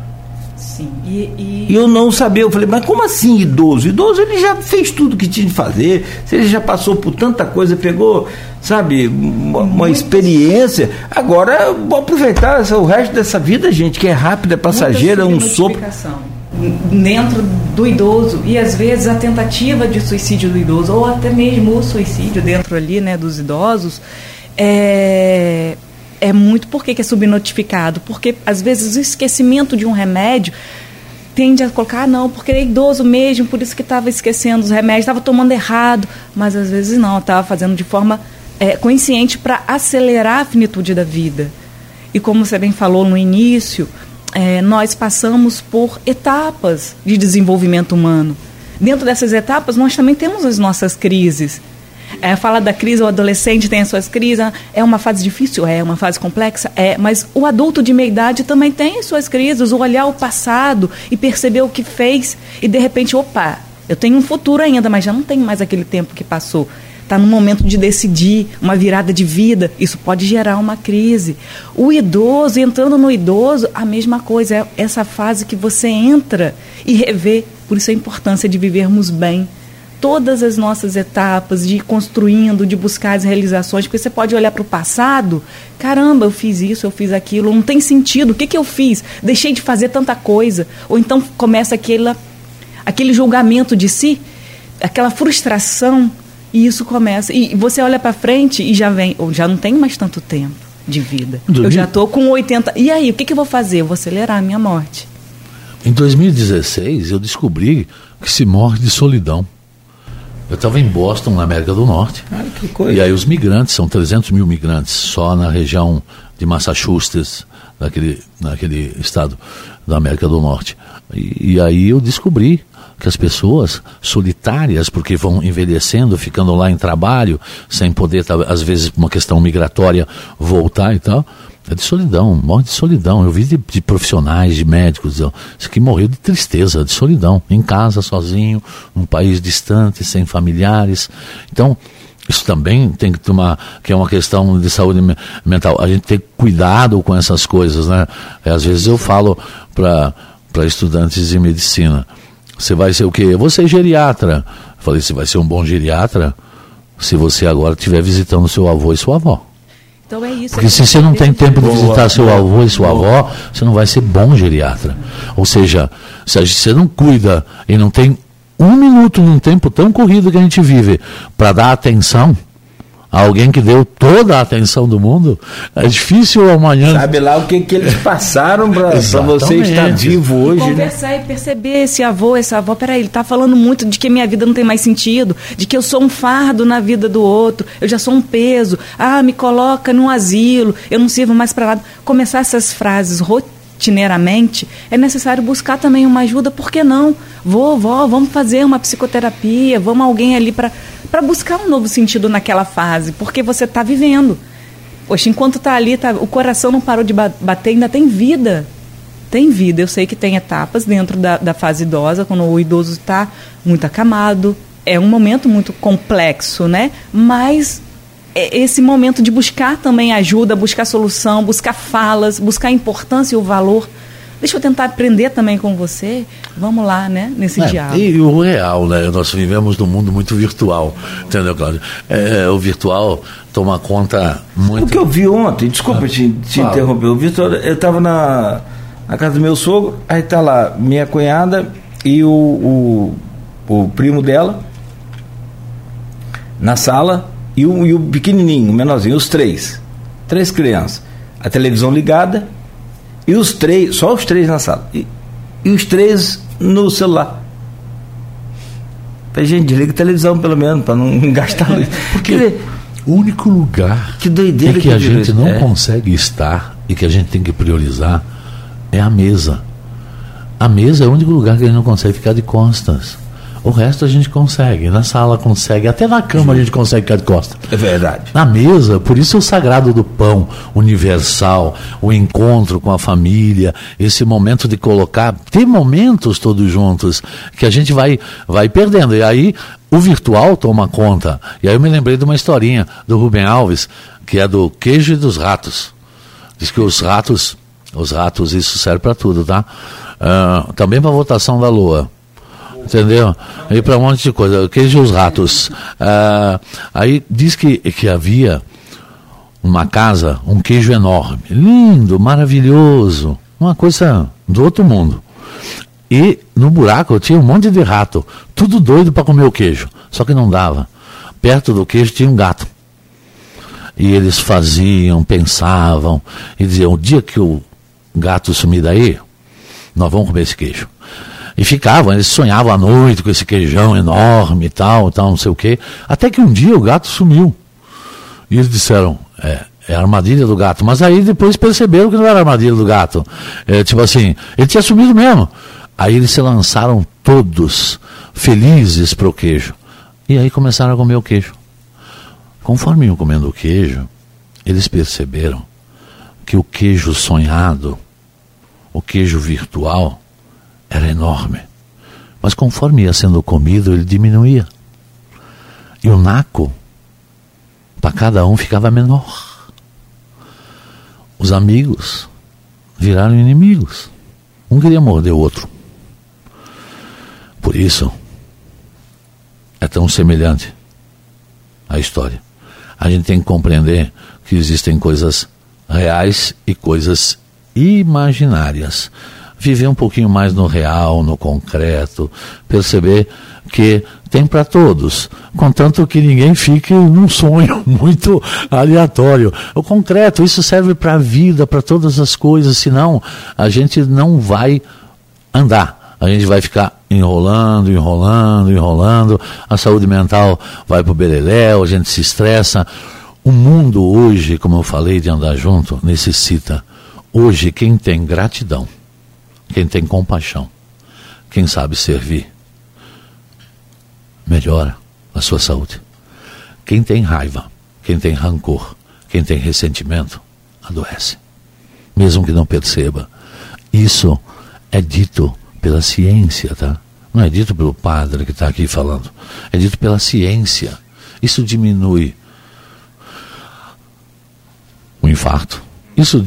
Sim. E, e... eu não sabia, eu falei, mas como assim idoso? Idoso ele já fez tudo que tinha de fazer, se ele já passou por tanta coisa, pegou, sabe, uma, uma experiência. Agora, vou aproveitar o resto dessa vida, gente, que é rápida, é passageira, um sopro. Dentro do idoso, e às vezes a tentativa de suicídio do idoso, ou até mesmo o suicídio dentro ali, né, dos idosos, é, é muito por que é subnotificado? Porque às vezes o esquecimento de um remédio tende a colocar, ah, não, porque ele é idoso mesmo, por isso que estava esquecendo os remédios, estava tomando errado, mas às vezes não, estava fazendo de forma é, consciente para acelerar a finitude da vida. E como você bem falou no início, é, nós passamos por etapas de desenvolvimento humano. Dentro dessas etapas, nós também temos as nossas crises. É, fala da crise, o adolescente tem as suas crises. É uma fase difícil? É. Uma fase complexa? É. Mas o adulto de meia idade também tem as suas crises. O olhar o passado e perceber o que fez. E de repente, opa, eu tenho um futuro ainda, mas já não tenho mais aquele tempo que passou. Está no momento de decidir, uma virada de vida. Isso pode gerar uma crise. O idoso, entrando no idoso, a mesma coisa. É essa fase que você entra e revê. Por isso a importância de vivermos bem todas as nossas etapas, de ir construindo, de buscar as realizações, porque você pode olhar para o passado, caramba, eu fiz isso, eu fiz aquilo, não tem sentido, o que, que eu fiz? Deixei de fazer tanta coisa. Ou então começa aquele, aquele julgamento de si, aquela frustração, e isso começa. E você olha para frente e já vem, ou já não tem mais tanto tempo de vida. Eu já estou com 80. E aí, o que, que eu vou fazer? Eu vou acelerar a minha morte. Em 2016, eu descobri que se morre de solidão. Eu estava em Boston, na América do Norte. Ah, que coisa. E aí os migrantes, são 300 mil migrantes só na região de Massachusetts, naquele, naquele estado da América do Norte. E, e aí eu descobri que as pessoas solitárias, porque vão envelhecendo, ficando lá em trabalho, sem poder, às vezes, por uma questão migratória, voltar e tal, é de solidão, morre de solidão. Eu vi de, de profissionais, de médicos, que morreu de tristeza, de solidão, em casa, sozinho, num país distante, sem familiares. Então, Isso também tem que tomar, que é uma questão de saúde mental. A gente tem cuidado com essas coisas, né? É, às vezes eu falo para estudantes de medicina, você vai ser o quê? Eu vou ser geriatra. Eu falei, você vai ser um bom geriatra se você agora estiver visitando seu avô e sua avó. Então é isso. Porque se você não tem tempo de visitar seu avô e sua avó, você não vai ser bom geriatra. Ou seja, se você não cuida e não tem um minuto num tempo tão corrido que a gente vive para dar atenção alguém que deu toda a atenção do mundo, é difícil amanhã. Sabe lá o que, que eles passaram para você estar vivo hoje. Né? Conversar né? e perceber esse avô, essa avó, peraí, ele está falando muito de que minha vida não tem mais sentido, de que eu sou um fardo na vida do outro, eu já sou um peso, ah, me coloca num asilo, eu não sirvo mais para nada. Começar essas frases rotineiramente rotineiramente, é necessário buscar também uma ajuda, por que não? Vou, vó, vamos fazer uma psicoterapia, vamos alguém ali para buscar um novo sentido naquela fase, porque você está vivendo. Poxa, enquanto está ali, tá, o coração não parou de bater, ainda tem vida. Tem vida. Eu sei que tem etapas dentro da, da fase idosa, quando o idoso está muito acamado. É um momento muito complexo, né? Mas é, esse momento de buscar também ajuda, buscar solução, buscar falas, buscar a importância e o valor. Deixa eu tentar aprender também com você. Vamos lá, né? Nesse é, diálogo. E o real, né? Nós vivemos num mundo muito virtual, entendeu, Cláudio? É, o virtual toma conta muito. O que eu vi ontem, desculpa ah, te, te interromper, o Vitor, eu estava na, na casa do meu sogro, aí tá lá minha cunhada e o, o, o primo dela na sala e o, e o pequenininho, o menorzinho, os três. Três crianças. A televisão ligada e os três, só os três na sala. E, e os três no celular. Falei, gente, desliga a televisão pelo menos, para não gastar luz. Porque o único lugar que, doideira que, que a gente não é. consegue estar e que a gente tem que priorizar é a mesa. A mesa é o único lugar que a gente não consegue ficar de costas. O resto a gente consegue. Na sala consegue, até na cama a gente consegue ficar de costa. É verdade. Na mesa, por isso é o sagrado do pão universal, o encontro com a família, esse momento de colocar, ter momentos todos juntos que a gente vai, vai perdendo. E aí o virtual toma conta. E aí eu me lembrei de uma historinha do Rubem Alves, que é do queijo e dos ratos. Diz que os ratos, os ratos, isso serve para tudo, tá? Uh, também para votação da lua entendeu? E para um monte de coisa. Queijo os ratos. Ah, aí diz que, que havia uma casa, um queijo enorme, lindo, maravilhoso, uma coisa do outro mundo. E no buraco tinha um monte de rato, tudo doido para comer o queijo, só que não dava. Perto do queijo tinha um gato. E eles faziam, pensavam, e diziam: o dia que o gato sumir daí, nós vamos comer esse queijo. E ficavam, eles sonhavam à noite com esse queijão enorme e tal, tal, não sei o quê. Até que um dia o gato sumiu. E eles disseram, é, é a armadilha do gato. Mas aí depois perceberam que não era a armadilha do gato. É, tipo assim, ele tinha sumido mesmo. Aí eles se lançaram todos felizes para o queijo. E aí começaram a comer o queijo. Conforme iam comendo o queijo, eles perceberam que o queijo sonhado, o queijo virtual, era enorme. Mas conforme ia sendo comido, ele diminuía. E o naco, para cada um, ficava menor. Os amigos viraram inimigos. Um queria morder o outro. Por isso, é tão semelhante a história. A gente tem que compreender que existem coisas reais e coisas imaginárias viver um pouquinho mais no real, no concreto, perceber que tem para todos, contanto que ninguém fique num sonho muito aleatório. O concreto, isso serve para a vida, para todas as coisas, senão a gente não vai andar. A gente vai ficar enrolando, enrolando, enrolando, a saúde mental vai para o beleléu, a gente se estressa. O mundo hoje, como eu falei de andar junto, necessita. Hoje, quem tem gratidão, quem tem compaixão, quem sabe servir, melhora a sua saúde. Quem tem raiva, quem tem rancor, quem tem ressentimento, adoece. Mesmo que não perceba. Isso é dito pela ciência, tá? Não é dito pelo padre que está aqui falando. É dito pela ciência. Isso diminui o infarto. Isso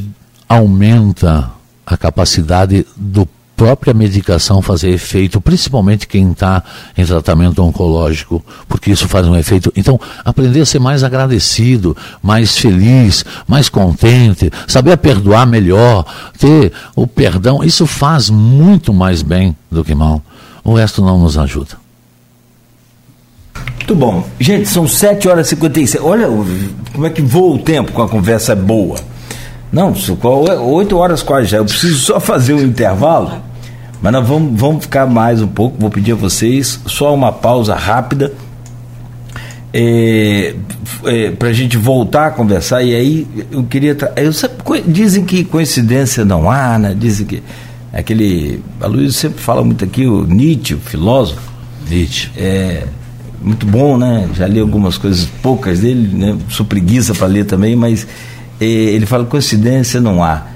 aumenta a capacidade do própria medicação fazer efeito, principalmente quem está em tratamento oncológico, porque isso faz um efeito. Então, aprender a ser mais agradecido, mais feliz, mais contente, saber perdoar melhor, ter o perdão, isso faz muito mais bem do que mal. O resto não nos ajuda. Muito bom. Gente, são 7 horas e 56. Olha como é que voa o tempo com a conversa boa. Não, 8 horas quase já. Eu preciso só fazer um intervalo. Mas nós vamos, vamos ficar mais um pouco, vou pedir a vocês só uma pausa rápida é, é, para a gente voltar a conversar. E aí eu queria. Eu, dizem que coincidência não há, né? Dizem que. Aquele. A Luiz sempre fala muito aqui, o Nietzsche, o filósofo. Nietzsche. É, muito bom, né? Já li algumas coisas poucas dele, né? Sou preguiça para ler também, mas é, ele fala coincidência não há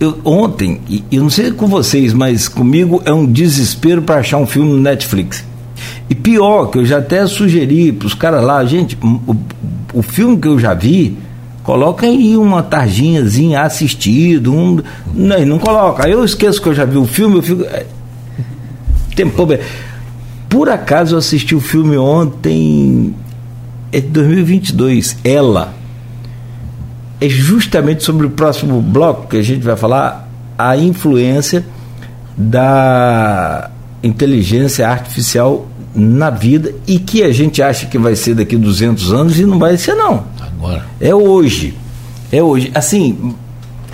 eu, ontem, eu não sei com vocês, mas comigo é um desespero para achar um filme no Netflix. E pior, que eu já até sugeri para os caras lá, gente, o, o filme que eu já vi, coloca aí uma tarjinhazinha assistido, um, não, não coloca. Aí eu esqueço que eu já vi o filme, eu fico. É, tempo, por acaso eu assisti o filme ontem, é de 2022, Ela é justamente sobre o próximo bloco que a gente vai falar a influência da inteligência artificial na vida e que a gente acha que vai ser daqui 200 anos e não vai ser não. Agora. É hoje. É hoje. Assim,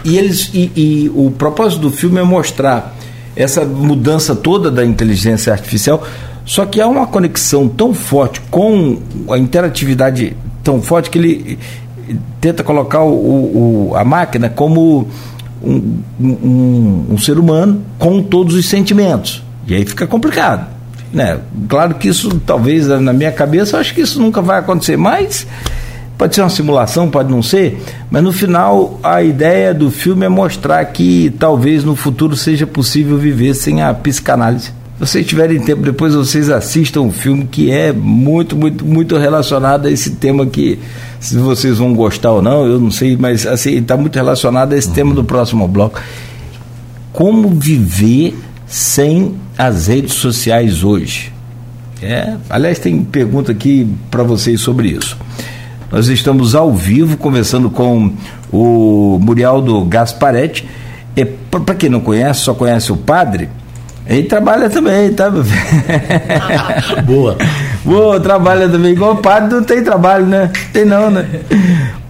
e eles e, e o propósito do filme é mostrar essa mudança toda da inteligência artificial, só que há uma conexão tão forte com a interatividade tão forte que ele tenta colocar o, o, a máquina como um, um, um, ser humano com todos os sentimentos. E aí fica complicado. Né? Claro que isso, talvez, na minha cabeça, eu acho que isso nunca vai acontecer, mas pode ser uma simulação, pode não ser, mas no final a ideia do filme é mostrar que talvez no futuro seja possível viver sem a psicanálise. Vocês tiverem tempo, depois vocês assistam um filme que é muito, muito, muito relacionado a esse tema que se vocês vão gostar ou não, eu não sei, mas assim, está muito relacionado a esse uhum. tema do próximo bloco. Como viver sem as redes sociais hoje? É, aliás, tem pergunta aqui para vocês sobre isso. Nós estamos ao vivo conversando com o Murialdo Gasparetti. É, para quem não conhece, só conhece o padre, ele trabalha também, tá? Boa. Boa, trabalha também. Igual o padre não tem trabalho, né? Tem não, né?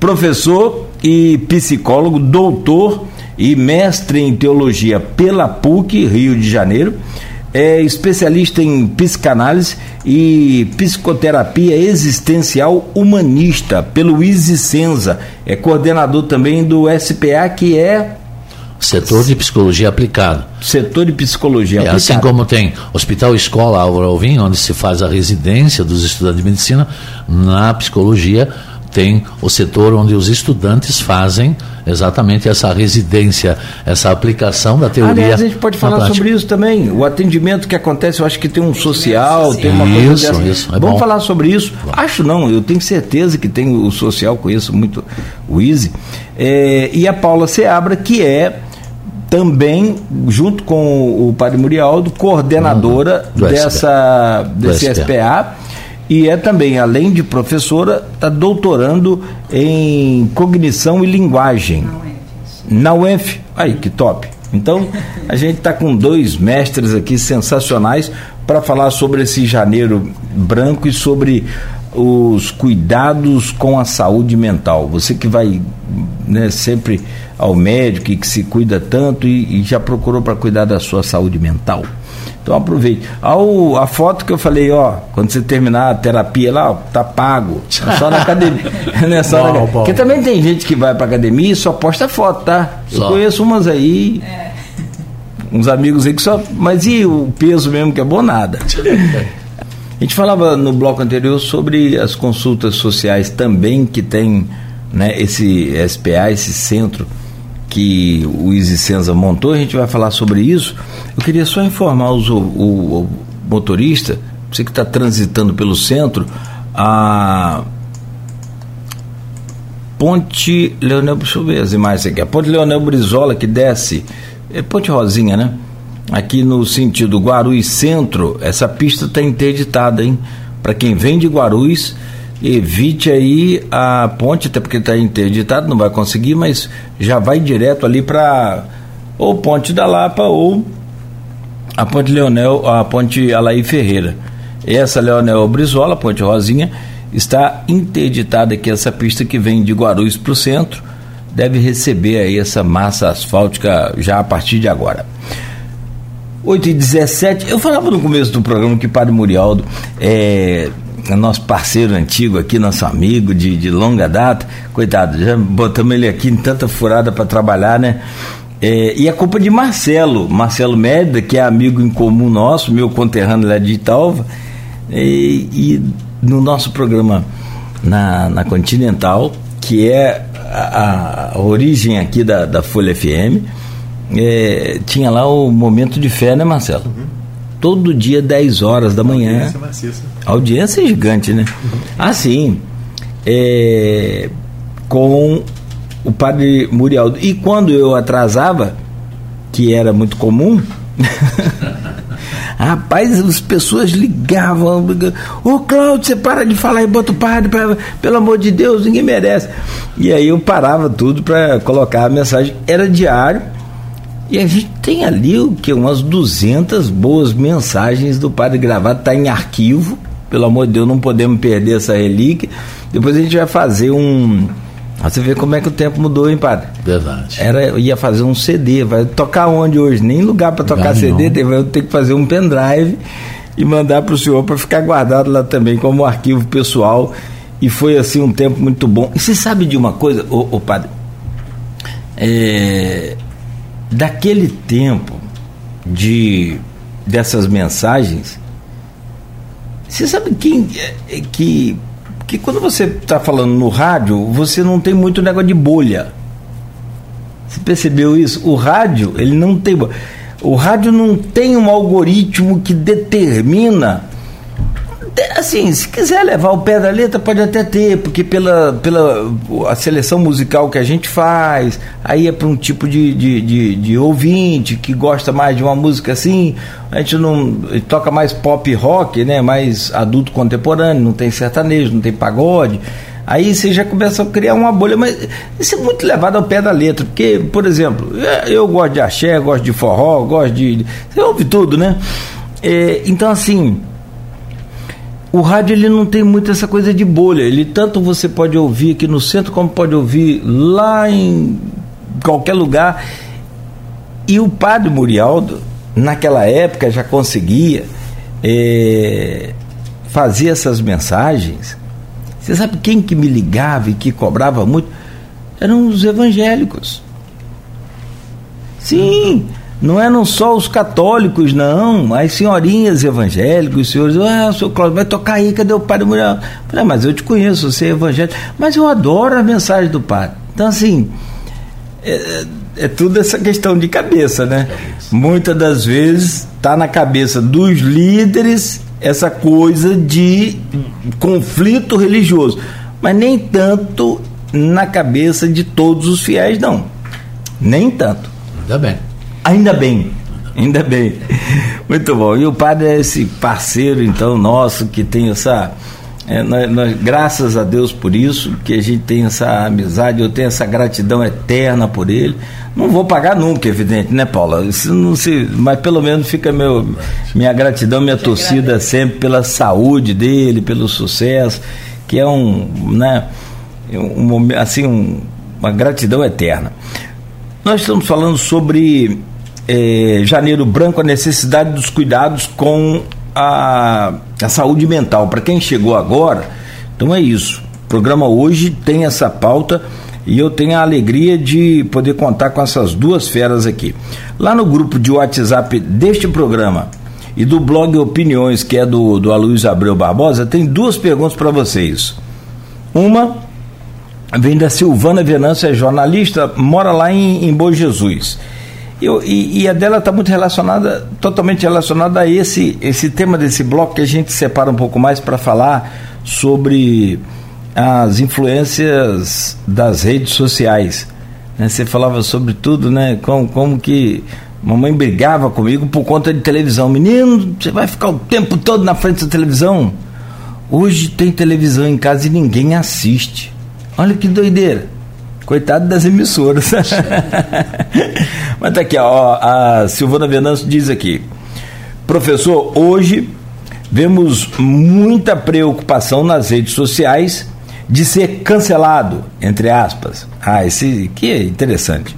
Professor e psicólogo, doutor e mestre em teologia pela PUC, Rio de Janeiro. É especialista em psicanálise e psicoterapia existencial humanista pelo Senza. É coordenador também do SPA, que é Setor de psicologia aplicada. Setor de psicologia é, aplicada. Assim como tem Hospital Escola Álvaro Alvim, onde se faz a residência dos estudantes de medicina, na psicologia tem o setor onde os estudantes fazem exatamente essa residência, essa aplicação da teoria. Aliás, a gente pode falar sobre isso também. O atendimento que acontece, eu acho que tem um social, tem uma coisa isso, dessa. Isso, é Vamos bom. falar sobre isso. Bom. Acho não, eu tenho certeza que tem o social, conheço muito o Easy. É, e a Paula Seabra, que é também, junto com o Padre Murialdo, coordenadora uhum. dessa, desse SPA. SPA. E é também, além de professora, está doutorando em cognição e linguagem. Na UENF. Aí, que top. Então, a gente está com dois mestres aqui sensacionais para falar sobre esse janeiro branco e sobre os cuidados com a saúde mental. Você que vai né, sempre ao médico e que se cuida tanto e, e já procurou para cuidar da sua saúde mental. Então aproveite. Ao, a foto que eu falei, ó, quando você terminar a terapia lá, ó, tá pago. É só na academia. é só bom, na... Porque também tem gente que vai pra academia e só posta foto, tá? Só. Eu conheço umas aí. É. Uns amigos aí que só. Mas e o peso mesmo que é bom nada? A gente falava no bloco anterior sobre as consultas sociais também que tem né, esse SPA, esse centro que o Easy Senza montou, a gente vai falar sobre isso. Eu queria só informar os, o, o motorista, você que está transitando pelo centro, a Ponte Leonel, deixa eu ver as imagens aqui. A Ponte Leonel Brizola que desce, é Ponte Rosinha, né? Aqui no sentido Guarulhos Centro, essa pista está interditada, hein? Para quem vem de Guarulhos, evite aí a ponte, até porque está interditado, não vai conseguir, mas já vai direto ali para ou Ponte da Lapa ou a Ponte Leonel, a Ponte Alaí Ferreira. Essa Leonel Brizola, Ponte Rosinha, está interditada aqui essa pista que vem de Guarulhos para o centro, deve receber aí essa massa asfáltica já a partir de agora. 8 e 17 eu falava no começo do programa que Padre Murialdo é, é nosso parceiro antigo aqui, nosso amigo de, de longa data, coitado, já botamos ele aqui em tanta furada para trabalhar, né? É, e a culpa de Marcelo, Marcelo Média, que é amigo em comum nosso, meu conterrâneo lá de Italva, e, e no nosso programa na, na Continental, que é a, a origem aqui da, da Folha FM, é, tinha lá o momento de fé, né, Marcelo? Uhum. Todo dia, 10 horas da manhã. Audiência Audiência é gigante, né? Uhum. Assim, é, com o padre Murialdo. E quando eu atrasava, que era muito comum, Rapaz, as pessoas ligavam. Ô Cláudio, você para de falar e bota o padre, pra, pelo amor de Deus, ninguém merece. E aí eu parava tudo para colocar a mensagem. Era diário. E a gente tem ali o que? Umas 200 boas mensagens do padre gravado, está em arquivo. Pelo amor de Deus, não podemos perder essa relíquia. Depois a gente vai fazer um você vê como é que o tempo mudou, hein, padre? Verdade. Era, ia fazer um CD, vai tocar onde hoje? Nem lugar para tocar CD, teve, eu tenho que fazer um pendrive e mandar para o senhor para ficar guardado lá também como arquivo pessoal. E foi assim um tempo muito bom. E você sabe de uma coisa, ô, ô padre? É, daquele tempo de dessas mensagens, você sabe quem é, que que quando você está falando no rádio, você não tem muito negócio de bolha. Você percebeu isso? O rádio, ele não tem. O rádio não tem um algoritmo que determina assim, se quiser levar o pé da letra, pode até ter, porque pela, pela a seleção musical que a gente faz, aí é para um tipo de, de, de, de, ouvinte que gosta mais de uma música assim, a gente não toca mais pop rock, né? Mais adulto contemporâneo, não tem sertanejo, não tem pagode. Aí você já começa a criar uma bolha, mas isso é muito levado ao pé da letra, porque, por exemplo, eu gosto de axé, gosto de forró, gosto de. Você ouve tudo, né? É, então, assim, o rádio ele não tem muito essa coisa de bolha. Ele tanto você pode ouvir aqui no centro como pode ouvir lá em qualquer lugar. E o padre Murialdo, naquela época, já conseguia é, fazer essas mensagens. Você sabe quem que me ligava e que cobrava muito? Eram os evangélicos. Sim. Não eram só os católicos, não, as senhorinhas evangélicos, os senhores, ah, seu Cláudio, vai tocar aí, cadê o padre Muriel? Falei, ah, mas eu te conheço, você é evangélico, mas eu adoro a mensagem do padre. Então, assim, é, é tudo essa questão de cabeça, né? Muitas das vezes está na cabeça dos líderes essa coisa de conflito religioso, mas nem tanto na cabeça de todos os fiéis, não. Nem tanto. Ainda bem. Ainda bem, ainda bem. Muito bom. E o padre é esse parceiro, então, nosso, que tem essa. É, nós, nós, graças a Deus por isso, que a gente tem essa amizade, eu tenho essa gratidão eterna por ele. Não vou pagar nunca, evidente, né, Paula? Isso não se, mas pelo menos fica meu, minha gratidão, minha torcida sempre pela saúde dele, pelo sucesso, que é um, né, um, assim, um, uma gratidão eterna. Nós estamos falando sobre é, Janeiro Branco a necessidade dos cuidados com a, a saúde mental. Para quem chegou agora, então é isso. O programa hoje tem essa pauta e eu tenho a alegria de poder contar com essas duas feras aqui. Lá no grupo de WhatsApp deste programa e do blog Opiniões, que é do, do Aloysio Abreu Barbosa, tem duas perguntas para vocês. Uma vem da Silvana Venância, jornalista, mora lá em, em Bom Jesus. Eu, e, e, a dela está muito relacionada, totalmente relacionada a esse, esse tema desse bloco que a gente separa um pouco mais para falar sobre as influências das redes sociais. Né? Você falava sobre tudo, né? Como, como que mamãe brigava comigo por conta de televisão. Menino, você vai ficar o tempo todo na frente da televisão? Hoje tem televisão em casa e ninguém assiste. Olha que doideira. Coitado das emissoras. Mas tá aqui, ó, a Silvana Venâncio diz aqui. Professor, hoje vemos muita preocupação nas redes sociais de ser cancelado, entre aspas. Ah, esse que é interessante.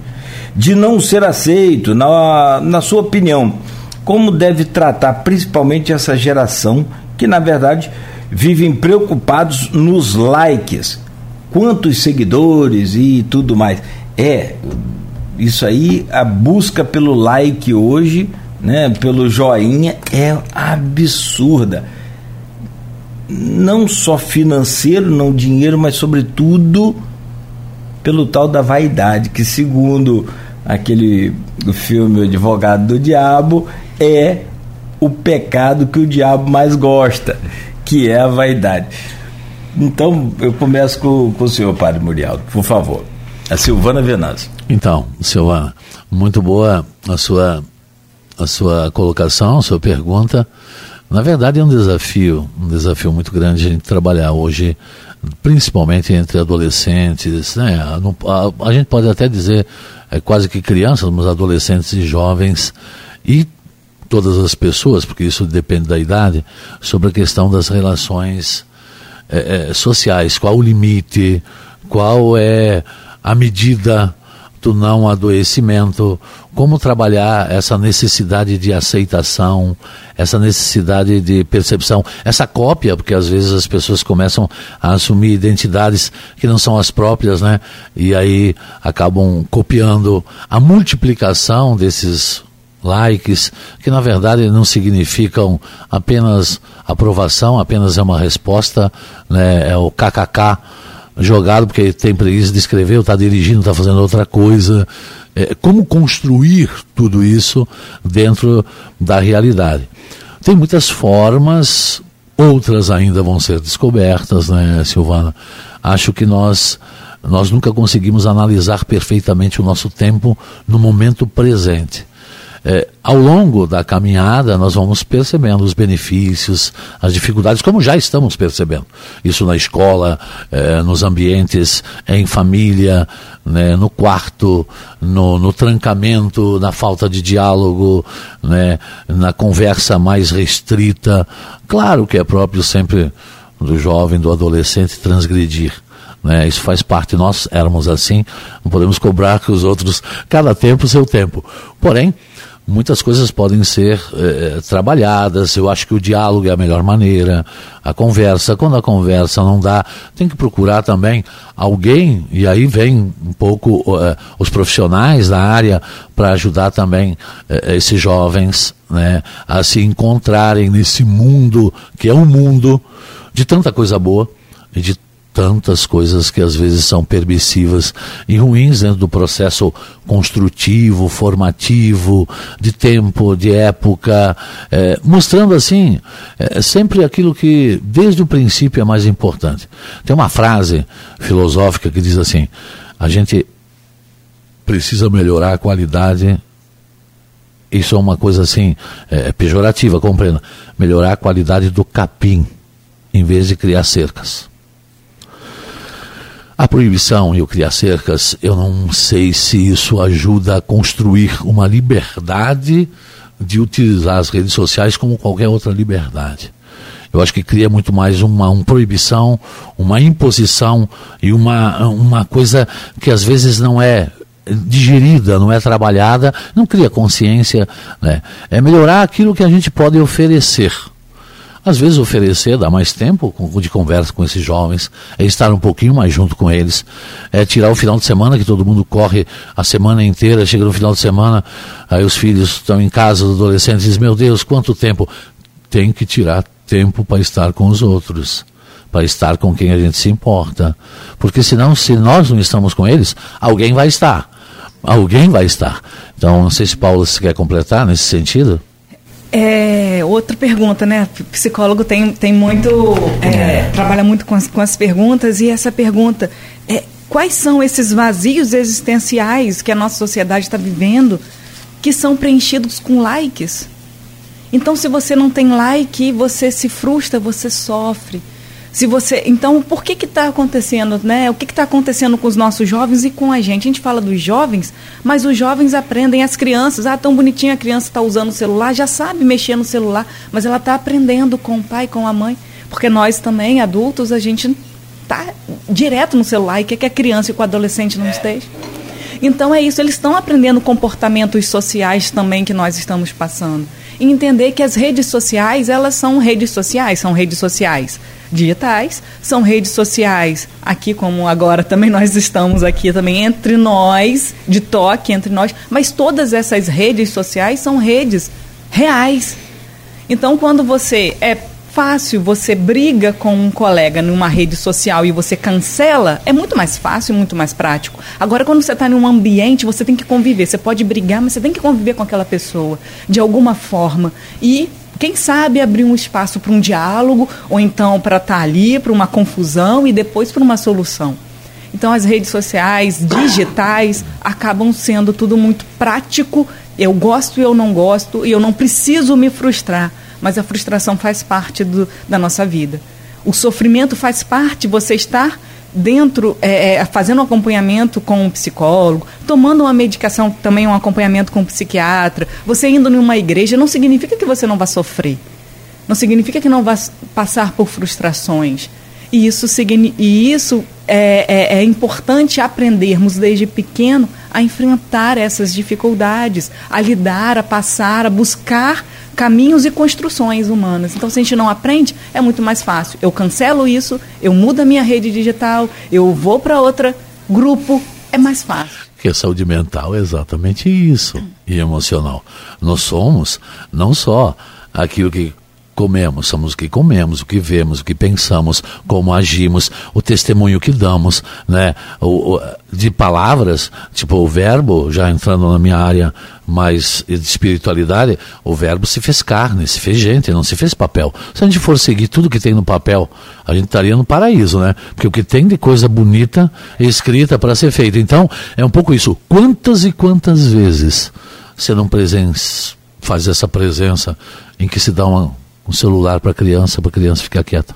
De não ser aceito, na, na sua opinião, como deve tratar principalmente essa geração que, na verdade, vivem preocupados nos likes, quantos seguidores e tudo mais. É, isso aí, a busca pelo like hoje, né, pelo joinha, é absurda. Não só financeiro, não dinheiro, mas sobretudo pelo tal da vaidade, que segundo aquele filme O Advogado do Diabo, é o pecado que o diabo mais gosta que é a vaidade. Então, eu começo com, com o senhor, Padre Muriel, por favor. A Silvana Venâncio. Então, Silvana, muito boa a sua, a sua colocação, a sua pergunta. Na verdade, é um desafio, um desafio muito grande a gente trabalhar hoje, principalmente entre adolescentes. Né? A, a, a gente pode até dizer é, quase que crianças, mas adolescentes e jovens. E todas as pessoas, porque isso depende da idade, sobre a questão das relações é, é, sociais. Qual o limite? Qual é a medida do não adoecimento? Como trabalhar essa necessidade de aceitação, essa necessidade de percepção, essa cópia, porque às vezes as pessoas começam a assumir identidades que não são as próprias, né? E aí acabam copiando a multiplicação desses likes, que na verdade não significam apenas aprovação, apenas é uma resposta, né, é o kkk jogado porque tem preguiça de escrever, está dirigindo, está fazendo outra coisa. É, como construir tudo isso dentro da realidade? Tem muitas formas, outras ainda vão ser descobertas, né, Silvana? Acho que nós nós nunca conseguimos analisar perfeitamente o nosso tempo no momento presente é, ao longo da caminhada, nós vamos percebendo os benefícios, as dificuldades, como já estamos percebendo. Isso na escola, é, nos ambientes, em família, né, no quarto, no, no, trancamento, na falta de diálogo, né, na conversa mais restrita. Claro que é próprio sempre do jovem, do adolescente transgredir. Né? Isso faz parte, nós éramos assim, não podemos cobrar que os outros, cada tempo, seu tempo. Porém, muitas coisas podem ser eh, trabalhadas. Eu acho que o diálogo é a melhor maneira, a conversa. Quando a conversa não dá, tem que procurar também alguém, e aí vem um pouco eh, os profissionais da área para ajudar também esses jovens né, a se encontrarem nesse mundo que é um mundo de tanta coisa boa e de tantas coisas que às vezes são permissivas e ruins dentro do processo construtivo, formativo, de tempo, de época, é, mostrando assim é, sempre aquilo que desde o princípio é mais importante. Tem uma frase filosófica que diz assim: a gente precisa melhorar a qualidade isso é uma coisa assim é, pejorativa, compreenda. Melhorar a qualidade do capim, em vez de criar cercas. A proibição e o criar cercas, eu não sei se isso ajuda a construir uma liberdade de utilizar as redes sociais como qualquer outra liberdade. Eu acho que cria muito mais uma, uma proibição, uma imposição e uma, uma coisa que às vezes não é digerida, não é trabalhada, não cria consciência. Né? É melhorar aquilo que a gente pode oferecer às vezes oferecer, dar mais tempo de conversa com esses jovens, é estar um pouquinho mais junto com eles, é tirar o final de semana, que todo mundo corre a semana inteira, chega no final de semana, aí os filhos estão em casa, os adolescentes dizem, meu Deus, quanto tempo? Tem que tirar tempo para estar com os outros, para estar com quem a gente se importa. Porque senão, se nós não estamos com eles, alguém vai estar alguém vai estar. Então, não sei se Paulo se quer completar nesse sentido. É, outra pergunta, né? O psicólogo tem, tem muito. É, é. trabalha muito com as, com as perguntas, e essa pergunta é quais são esses vazios existenciais que a nossa sociedade está vivendo que são preenchidos com likes? Então, se você não tem like, você se frustra, você sofre. Se você, então, por que que está acontecendo, né? O que está acontecendo com os nossos jovens e com a gente? A gente fala dos jovens, mas os jovens aprendem, as crianças, ah, tão bonitinha a criança está usando o celular, já sabe mexer no celular, mas ela está aprendendo com o pai, com a mãe, porque nós também, adultos, a gente está direto no celular e quer que a criança e o adolescente não esteja. Então é isso, eles estão aprendendo comportamentos sociais também que nós estamos passando. E entender que as redes sociais, elas são redes sociais, são redes sociais digitais, são redes sociais, aqui como agora também nós estamos aqui também entre nós, de toque entre nós, mas todas essas redes sociais são redes reais. Então, quando você é fácil, você briga com um colega numa rede social e você cancela, é muito mais fácil, muito mais prático. Agora, quando você está em um ambiente, você tem que conviver. Você pode brigar, mas você tem que conviver com aquela pessoa de alguma forma. E quem sabe abrir um espaço para um diálogo, ou então para estar tá ali, para uma confusão e depois para uma solução. Então, as redes sociais, digitais, acabam sendo tudo muito prático. Eu gosto e eu não gosto, e eu não preciso me frustrar, mas a frustração faz parte do, da nossa vida. O sofrimento faz parte, você estar dentro, é, é, fazendo um acompanhamento com um psicólogo, tomando uma medicação, também um acompanhamento com um psiquiatra, você indo numa igreja, não significa que você não vá sofrer. Não significa que não vá passar por frustrações. E isso, e isso é, é, é importante aprendermos desde pequeno a enfrentar essas dificuldades, a lidar, a passar, a buscar caminhos e construções humanas. Então, se a gente não aprende, é muito mais fácil. Eu cancelo isso, eu mudo a minha rede digital, eu vou para outro grupo, é mais fácil. Porque saúde mental é exatamente isso, e emocional. Nós somos não só aquilo que comemos, somos o que comemos, o que vemos, o que pensamos, como agimos, o testemunho que damos, né? O, o, de palavras, tipo o verbo, já entrando na minha área mais de espiritualidade, o verbo se fez carne, se fez gente, não se fez papel. Se a gente for seguir tudo que tem no papel, a gente estaria no paraíso, né? Porque o que tem de coisa bonita é escrita para ser feita. Então, é um pouco isso. Quantas e quantas vezes você não presença, faz essa presença em que se dá uma um celular para a criança, para a criança ficar quieta.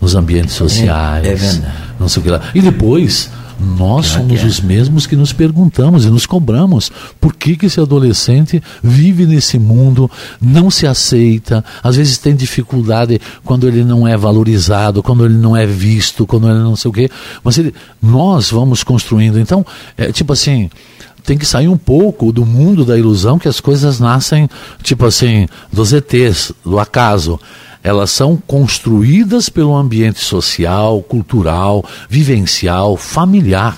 Nos ambientes sociais. É, é verdade. Não sei o que lá. E depois, nós somos os mesmos que nos perguntamos e nos cobramos por que, que esse adolescente vive nesse mundo, não se aceita, às vezes tem dificuldade quando ele não é valorizado, quando ele não é visto, quando ele não sei o quê. Mas ele, nós vamos construindo. Então, é tipo assim, tem que sair um pouco do mundo da ilusão que as coisas nascem, tipo assim, dos ETs, do acaso. Elas são construídas pelo ambiente social, cultural, vivencial, familiar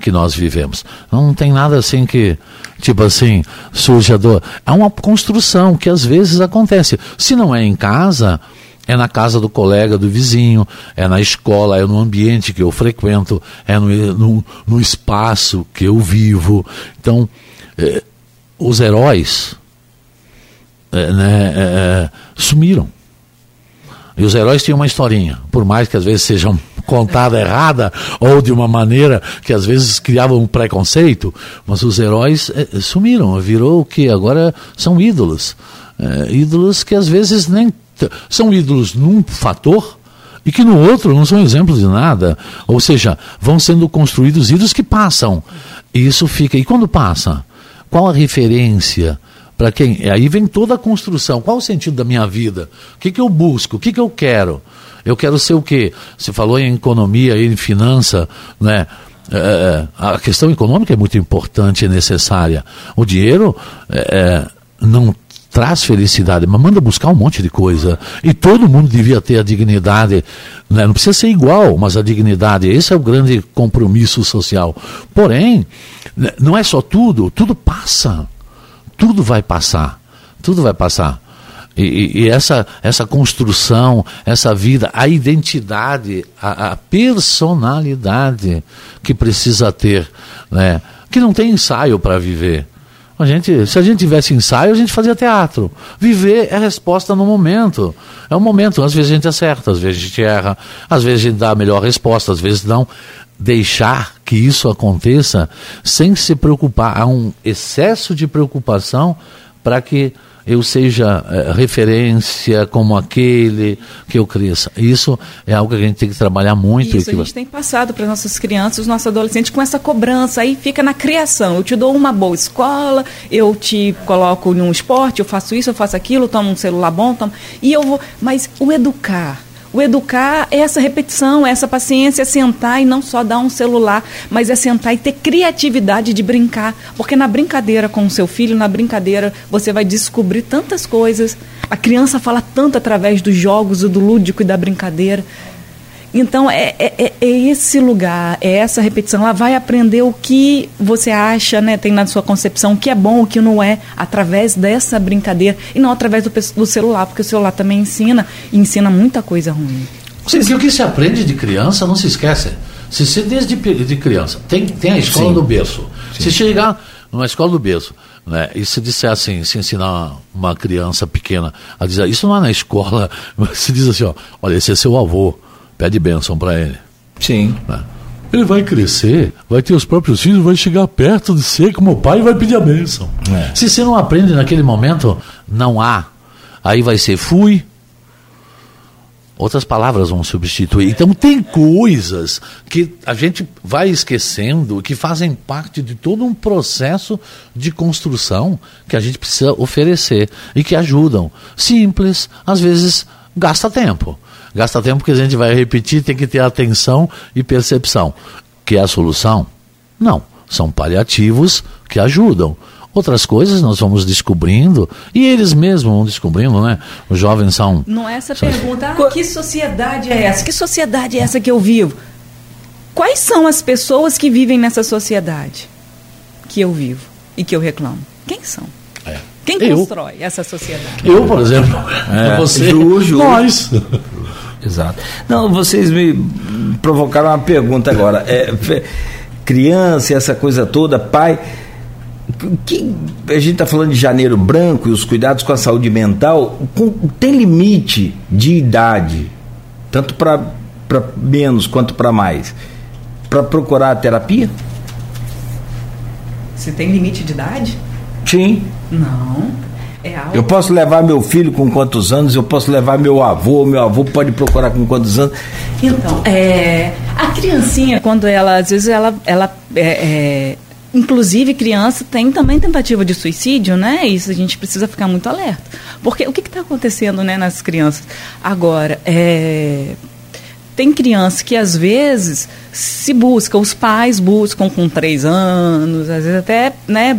que nós vivemos. Não tem nada assim que, tipo assim, surja. É uma construção que às vezes acontece. Se não é em casa, é na casa do colega, do vizinho, é na escola, é no ambiente que eu frequento, é no, no, no espaço que eu vivo. Então, é, os heróis é, né, é, sumiram. E os heróis tinham uma historinha, por mais que às vezes sejam contada errada ou de uma maneira que às vezes criava um preconceito, mas os heróis sumiram, virou o que agora são ídolos. É, ídolos que às vezes nem são ídolos num fator e que no outro não são exemplos de nada. Ou seja, vão sendo construídos ídolos que passam. E isso fica. E quando passa? Qual a referência? Para quem? Aí vem toda a construção. Qual o sentido da minha vida? O que, que eu busco? O que, que eu quero? Eu quero ser o quê? Você falou em economia, em finança, né? É, é a questão econômica é muito importante e necessária. O dinheiro é, é não traz felicidade, mas manda buscar um monte de coisa. E todo mundo devia ter a dignidade, né? não precisa ser igual, mas a dignidade. Esse é o grande compromisso social. Porém, né, não é só tudo, tudo passa. Tudo vai passar. Tudo vai passar. E, e, essa, essa construção, essa vida, a identidade, a, a personalidade que precisa ter, né? que não tem ensaio para viver. A gente, se a gente tivesse ensaio, a gente fazia teatro. Viver é resposta no momento. É o momento. Às vezes a gente acerta, às vezes a gente erra, às vezes a gente dá a melhor resposta, às vezes não. Deixar que isso aconteça sem se preocupar. Há um excesso de preocupação para que eu seja é, referência como aquele que eu cresça. Isso é algo que a gente tem que trabalhar muito. Isso, a gente tem passado para nossas crianças, os nossos adolescentes com essa cobrança. Aí fica na criação. Eu te dou uma boa escola, eu te coloco em um esporte, eu faço isso, eu faço aquilo, tomo um celular bom, tomo... e eu vou. Mas o educar o educar é essa repetição, é essa paciência, é sentar e não só dar um celular, mas é sentar e ter criatividade de brincar. Porque na brincadeira com o seu filho, na brincadeira, você vai descobrir tantas coisas. A criança fala tanto através dos jogos, do lúdico e da brincadeira. Então, é, é, é, é, esse lugar, é essa repetição. Ela vai aprender o que você acha, né, tem na sua concepção, o que é bom, o que não é, através dessa brincadeira e não através do, do celular, porque o celular também ensina, e ensina muita coisa ruim. Sim, o que se aprende de criança não se esquece. Se você desde de criança, tem, tem a escola Sim. do berço. Sim. Se chegar numa escola do berço, né, e se disser assim, se ensinar uma criança pequena a dizer, isso não é na escola, mas se diz assim, ó, olha, esse é seu avô Pede bênção para ele. Sim. Né? Ele vai crescer, vai ter os próprios filhos, vai chegar perto de ser como pai e vai pedir a bênção. É. Se você não aprende naquele momento, não há. Aí vai ser fui. Outras palavras vão substituir. Então tem coisas que a gente vai esquecendo que fazem parte de todo um processo de construção que a gente precisa oferecer e que ajudam. Simples, às vezes gasta tempo. Gasta tempo que a gente vai repetir, tem que ter atenção e percepção. Que é a solução? Não. São paliativos que ajudam. Outras coisas nós vamos descobrindo e eles mesmos vão descobrindo, né? Os jovens são. Não é essa são... pergunta. Ah, que sociedade é essa? Que sociedade é essa que eu vivo? Quais são as pessoas que vivem nessa sociedade que eu vivo e que eu reclamo? Quem são? É. Quem eu. constrói essa sociedade? Eu, por exemplo. É, você. Ju, Ju. Nós. Exato. Não, vocês me provocaram uma pergunta agora. É, criança, essa coisa toda, pai. Que, a gente está falando de janeiro branco e os cuidados com a saúde mental. Com, tem limite de idade, tanto para menos quanto para mais, para procurar a terapia? Você tem limite de idade? Sim. Não. É algo... Eu posso levar meu filho com quantos anos? Eu posso levar meu avô? Meu avô pode procurar com quantos anos? Então, é, a criancinha, quando ela, às vezes, ela, ela é, é, inclusive criança tem também tentativa de suicídio, né? Isso a gente precisa ficar muito alerta. Porque o que está acontecendo né, nas crianças? Agora, é, tem criança que às vezes se busca, os pais buscam com três anos, às vezes até né,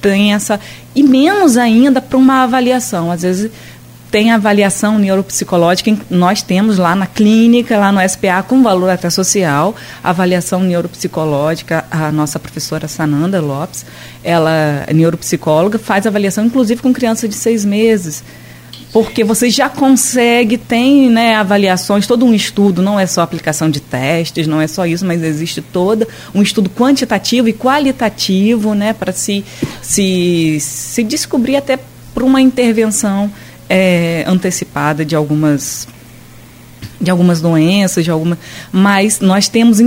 tem essa. E menos ainda para uma avaliação. Às vezes tem avaliação neuropsicológica, nós temos lá na clínica, lá no SPA, com valor até social, avaliação neuropsicológica, a nossa professora Sananda Lopes, ela é neuropsicóloga, faz avaliação inclusive com criança de seis meses, porque você já consegue, tem né, avaliações, todo um estudo, não é só aplicação de testes, não é só isso, mas existe todo um estudo quantitativo e qualitativo né, para se, se, se descobrir até por uma intervenção é, antecipada de algumas de algumas doenças, de alguma, mas nós temos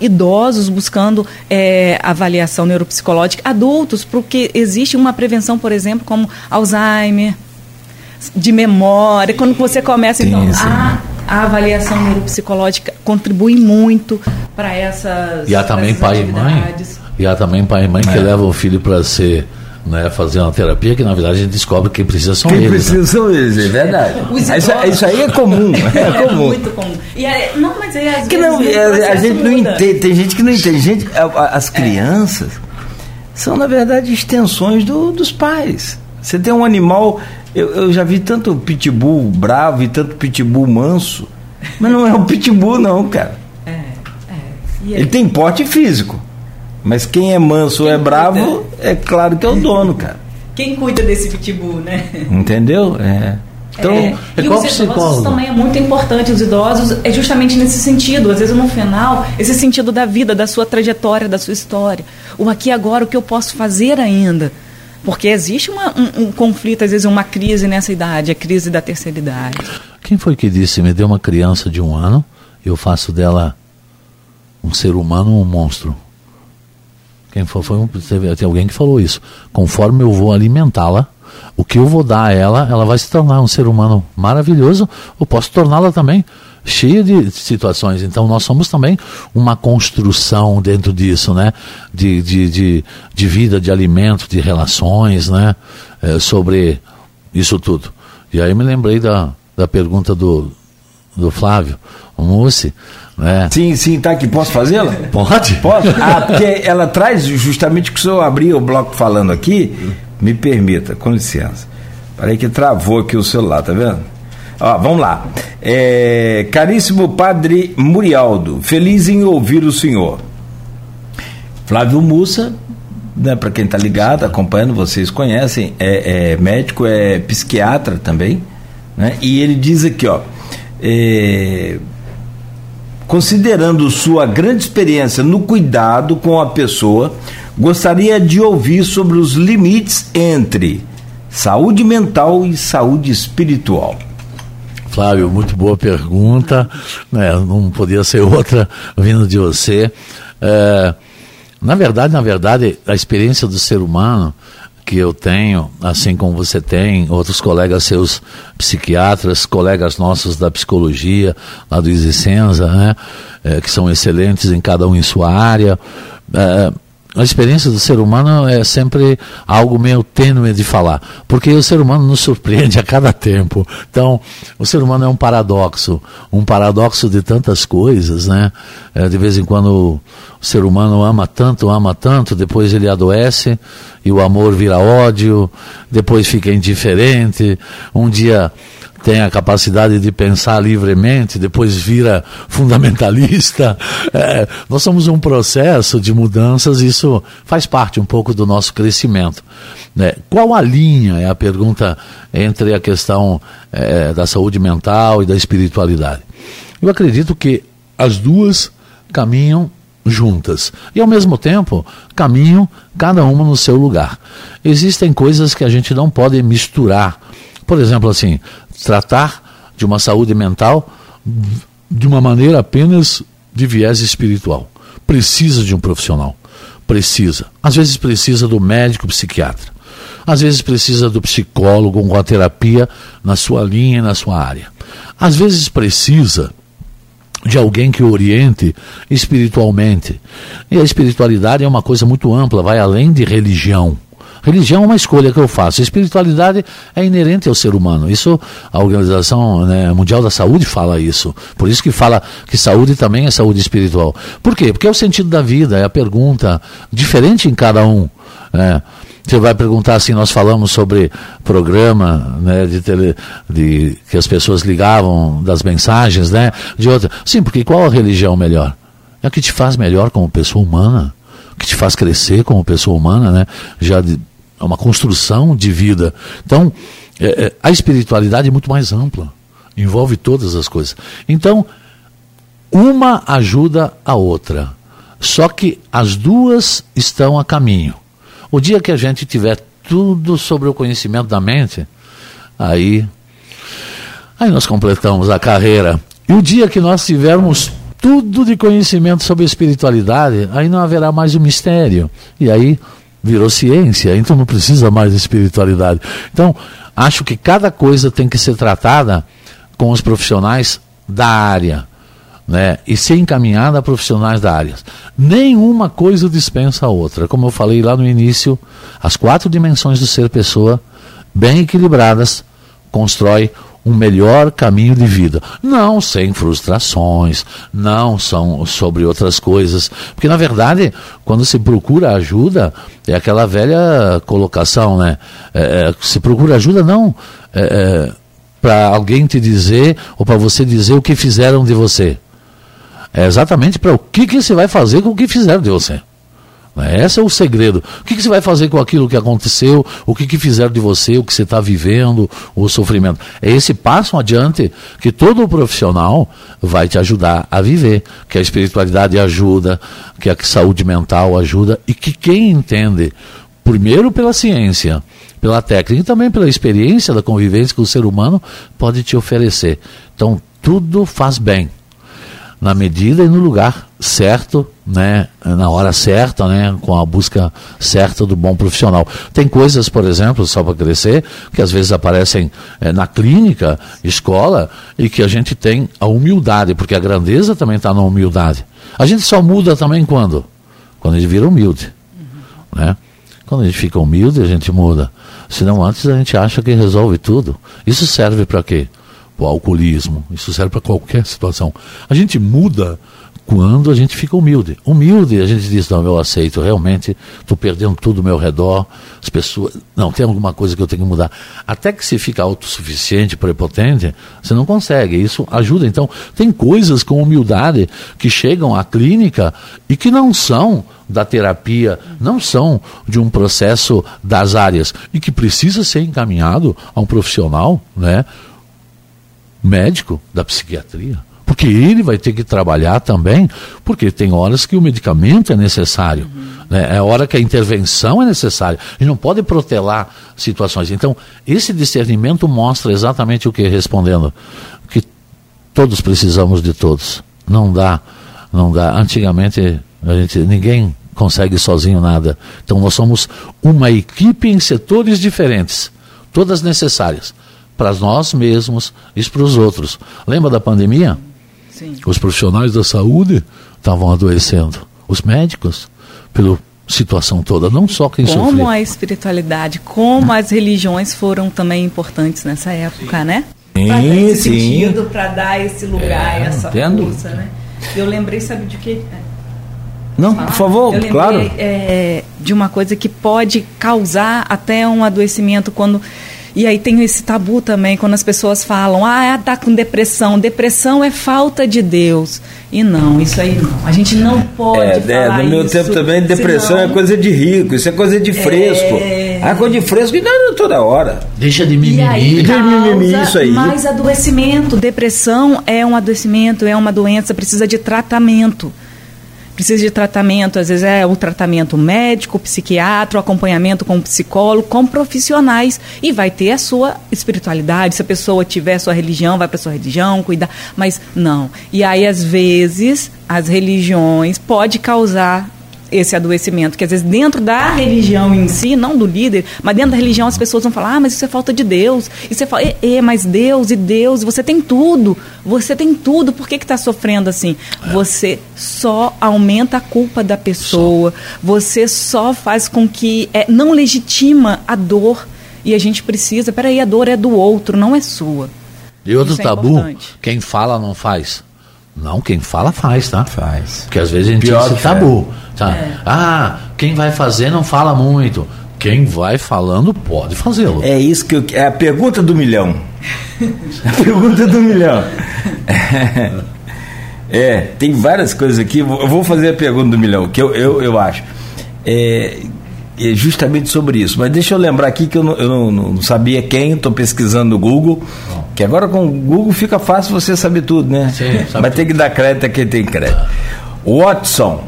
idosos buscando é, avaliação neuropsicológica, adultos, porque existe uma prevenção, por exemplo, como Alzheimer, de memória, quando você começa, sim, então. A, a avaliação neuropsicológica contribui muito para essas. E há também pai e mãe. E há também pai e mãe é. que levam o filho para ser. Né, fazer uma terapia que na verdade a gente descobre que quem precisa são quem eles. Quem precisa né? são eles, é verdade. Isso, isso, aí é comum. É, é comum. muito comum. E é, não, mas é, às que vezes, não, é, a gente muda. não entende, tem gente que não entende. Gente, as crianças são na verdade extensões do, dos pais. Você tem um animal eu, eu já vi tanto pitbull bravo e tanto pitbull manso, mas não é um pitbull, não, cara. É, é. Ele tem porte físico. Mas quem é manso ou é bravo, é claro que é o dono, cara. Quem cuida desse pitbull, né? Entendeu? É. Então, é, é e os idosos também é muito importante, os idosos, é justamente nesse sentido, às vezes no final, esse sentido da vida, da sua trajetória, da sua história. O aqui agora, o que eu posso fazer ainda. Porque existe uma, um, um, conflito, às vezes uma crise nessa idade, a crise da terceira idade. Quem foi que disse, me deu uma criança de um ano, eu faço dela um ser humano ou um monstro? Quem foi, foi um, teve, tem alguém que falou isso. Conforme eu vou alimentá-la, o que eu vou dar a ela, ela vai se tornar um ser humano maravilhoso, ou posso torná-la também cheia de situações. Então nós somos também uma construção dentro disso, né? De, de, de, de vida, de alimento, de relações, né? É, sobre isso tudo. E aí me lembrei da, da pergunta do, do Flávio, o Mussi, né? Sim, sim, tá aqui. Posso fazê-la? Pode. Posso? Ah, porque ela traz justamente que se eu abrir o bloco falando aqui, me permita, com licença. Parei que travou aqui o celular, tá vendo? Ó, vamos lá. É, caríssimo Padre Murialdo, feliz em ouvir o senhor. Flávio Mussa, né, para quem está ligado, acompanhando, vocês conhecem, é, é, médico, é psiquiatra também, né? E ele diz aqui, ó, é, considerando sua grande experiência no cuidado com a pessoa, gostaria de ouvir sobre os limites entre saúde mental e saúde espiritual. Flávio, muito boa pergunta, né? não podia ser outra vindo de você. É, na verdade, na verdade, a experiência do ser humano que eu tenho, assim como você tem, outros colegas seus psiquiatras, colegas nossos da psicologia, lá do Isicenza, né, é, que são excelentes em cada um em sua área. É, a experiência do ser humano é sempre algo meio tênue de falar, porque o ser humano nos surpreende a cada tempo. Então, o ser humano é um paradoxo, um paradoxo de tantas coisas, né? É, de vez em quando o ser humano ama tanto, ama tanto, depois ele adoece e o amor vira ódio, depois fica indiferente. Um dia tem a capacidade de pensar livremente, depois vira fundamentalista. É, nós somos um processo de mudanças, isso faz parte um pouco do nosso crescimento. Né? Qual a linha, é a pergunta, entre a questão é, da saúde mental e da espiritualidade? Eu acredito que as duas caminham juntas e ao mesmo tempo caminham cada uma no seu lugar. Existem coisas que a gente não pode misturar. Por exemplo, assim, tratar de uma saúde mental de uma maneira apenas de viés espiritual. Precisa de um profissional. Precisa. Às vezes precisa do médico psiquiatra. Às vezes precisa do psicólogo com a terapia na sua linha, na sua área. Às vezes precisa de alguém que oriente espiritualmente. E a espiritualidade é uma coisa muito ampla, vai além de religião. Religião é uma escolha que eu faço. Espiritualidade é inerente ao ser humano. Isso a Organização né, Mundial da Saúde fala isso. Por isso que fala que saúde também é saúde espiritual. Por quê? Porque é o sentido da vida, é a pergunta diferente em cada um. Né? Você vai perguntar assim, nós falamos sobre programa, né, de, tele, de que as pessoas ligavam das mensagens, né, de outra. Sim, porque qual a religião melhor? É a que te faz melhor como pessoa humana, que te faz crescer como pessoa humana, né? Já de, é uma construção de vida. Então, é, é, a espiritualidade é muito mais ampla, envolve todas as coisas. Então, uma ajuda a outra, só que as duas estão a caminho. O dia que a gente tiver tudo sobre o conhecimento da mente, aí, aí nós completamos a carreira. E o dia que nós tivermos tudo de conhecimento sobre espiritualidade, aí não haverá mais o mistério. E aí virou ciência, então não precisa mais de espiritualidade. Então, acho que cada coisa tem que ser tratada com os profissionais da área. Né, e ser encaminhada a profissionais da área. Nenhuma coisa dispensa a outra. Como eu falei lá no início, as quatro dimensões do ser pessoa, bem equilibradas, constrói um melhor caminho de vida. Não sem frustrações, não são sobre outras coisas. Porque, na verdade, quando se procura ajuda, é aquela velha colocação, né? É, é, se procura ajuda, não é, é para alguém te dizer ou para você dizer o que fizeram de você. É exatamente para o que, que você vai fazer com o que fizeram de você. Né? Esse é o segredo. O que, que, você vai fazer com aquilo que aconteceu, o que, que fizeram de você, o que você está vivendo, o sofrimento. É esse passo adiante que todo profissional vai te ajudar a viver. Que a espiritualidade ajuda, que a saúde mental ajuda e que quem entende, primeiro pela ciência, pela técnica e também pela experiência da convivência que o ser humano pode te oferecer. Então, tudo faz bem na medida e no lugar certo, né, na hora certa, né, com a busca certa do bom profissional. Tem coisas, por exemplo, só para crescer, que às vezes aparecem é, na clínica, escola, e que a gente tem a humildade, porque a grandeza também está na humildade. A gente só muda também quando? Quando a gente vira humilde. Uhum. Né? Quando a gente fica humilde, a gente muda. Senão antes a gente acha que resolve tudo. Isso serve para quê? O alcoolismo, isso serve para qualquer situação. A gente muda quando a gente fica humilde. Humilde, a gente diz, não, eu aceito, realmente estou perdendo tudo ao meu redor, as pessoas. Não, tem alguma coisa que eu tenho que mudar. Até que se fica autossuficiente, prepotente, você não consegue. Isso ajuda. Então, tem coisas com humildade que chegam à clínica e que não são da terapia, não são de um processo das áreas e que precisa ser encaminhado a um profissional, né? Médico da psiquiatria. Porque ele vai ter que trabalhar também, porque tem horas que o medicamento é necessário, uhum. né? é hora que a intervenção é necessária. A gente não pode protelar situações. Então, esse discernimento mostra exatamente o que? Respondendo que todos precisamos de todos. Não dá, não dá. Antigamente, a gente, ninguém consegue sozinho nada. Então, nós somos uma equipe em setores diferentes, todas necessárias para nós mesmos e para os outros. Lembra da pandemia? Sim. Os profissionais da saúde estavam adoecendo. Os médicos, pela situação toda, não só quem como sofria. Como a espiritualidade, como as religiões foram também importantes nessa época, sim. né? Sim, dar esse sim. sentido, para dar esse lugar, é, essa entendo. força, né? Eu lembrei, sabe de quê? Não, por favor, lembrei, claro. É, de uma coisa que pode causar até um adoecimento quando e aí tem esse tabu também, quando as pessoas falam, ah, tá com depressão. Depressão é falta de Deus. E não, isso aí não. A gente não pode é, falar é, No meu isso, tempo também, depressão senão... é coisa de rico, isso é coisa de fresco. É... Ah, coisa de fresco e não toda hora. Deixa de mimimi. E aí Deixa de mimimi, isso aí. Mais adoecimento. Depressão é um adoecimento, é uma doença, precisa de tratamento precisa de tratamento, às vezes é o tratamento médico, psiquiatra, o acompanhamento com psicólogo, com profissionais e vai ter a sua espiritualidade. Se a pessoa tiver sua religião, vai para sua religião, cuidar, mas não. E aí às vezes as religiões pode causar esse adoecimento, que às vezes dentro da religião em si, não do líder, mas dentro da religião as pessoas vão falar, ah, mas isso é falta de Deus. É, é, é mas Deus e Deus, você tem tudo, você tem tudo, por que está sofrendo assim? É. Você só aumenta a culpa da pessoa, só. você só faz com que é, não legitima a dor. E a gente precisa, peraí, a dor é do outro, não é sua. E outro Isso é tabu, é quem fala não faz. Não, quem fala faz, tá? Faz. Porque às vezes a gente Pior tabu. Tá? É. Ah, quem vai fazer não fala muito. Quem vai falando pode fazê-lo. É isso que eu, é a pergunta do milhão. a pergunta do milhão. É, é, tem várias coisas aqui. Eu vou fazer a pergunta do milhão, que eu, eu, eu acho. É, é justamente sobre isso. Mas deixa eu lembrar aqui que eu não, eu não, não sabia quem, estou pesquisando no Google. Que agora com o Google fica fácil você saber tudo, né? Sim, sabe Mas tem que dar crédito a quem tem crédito. Watson,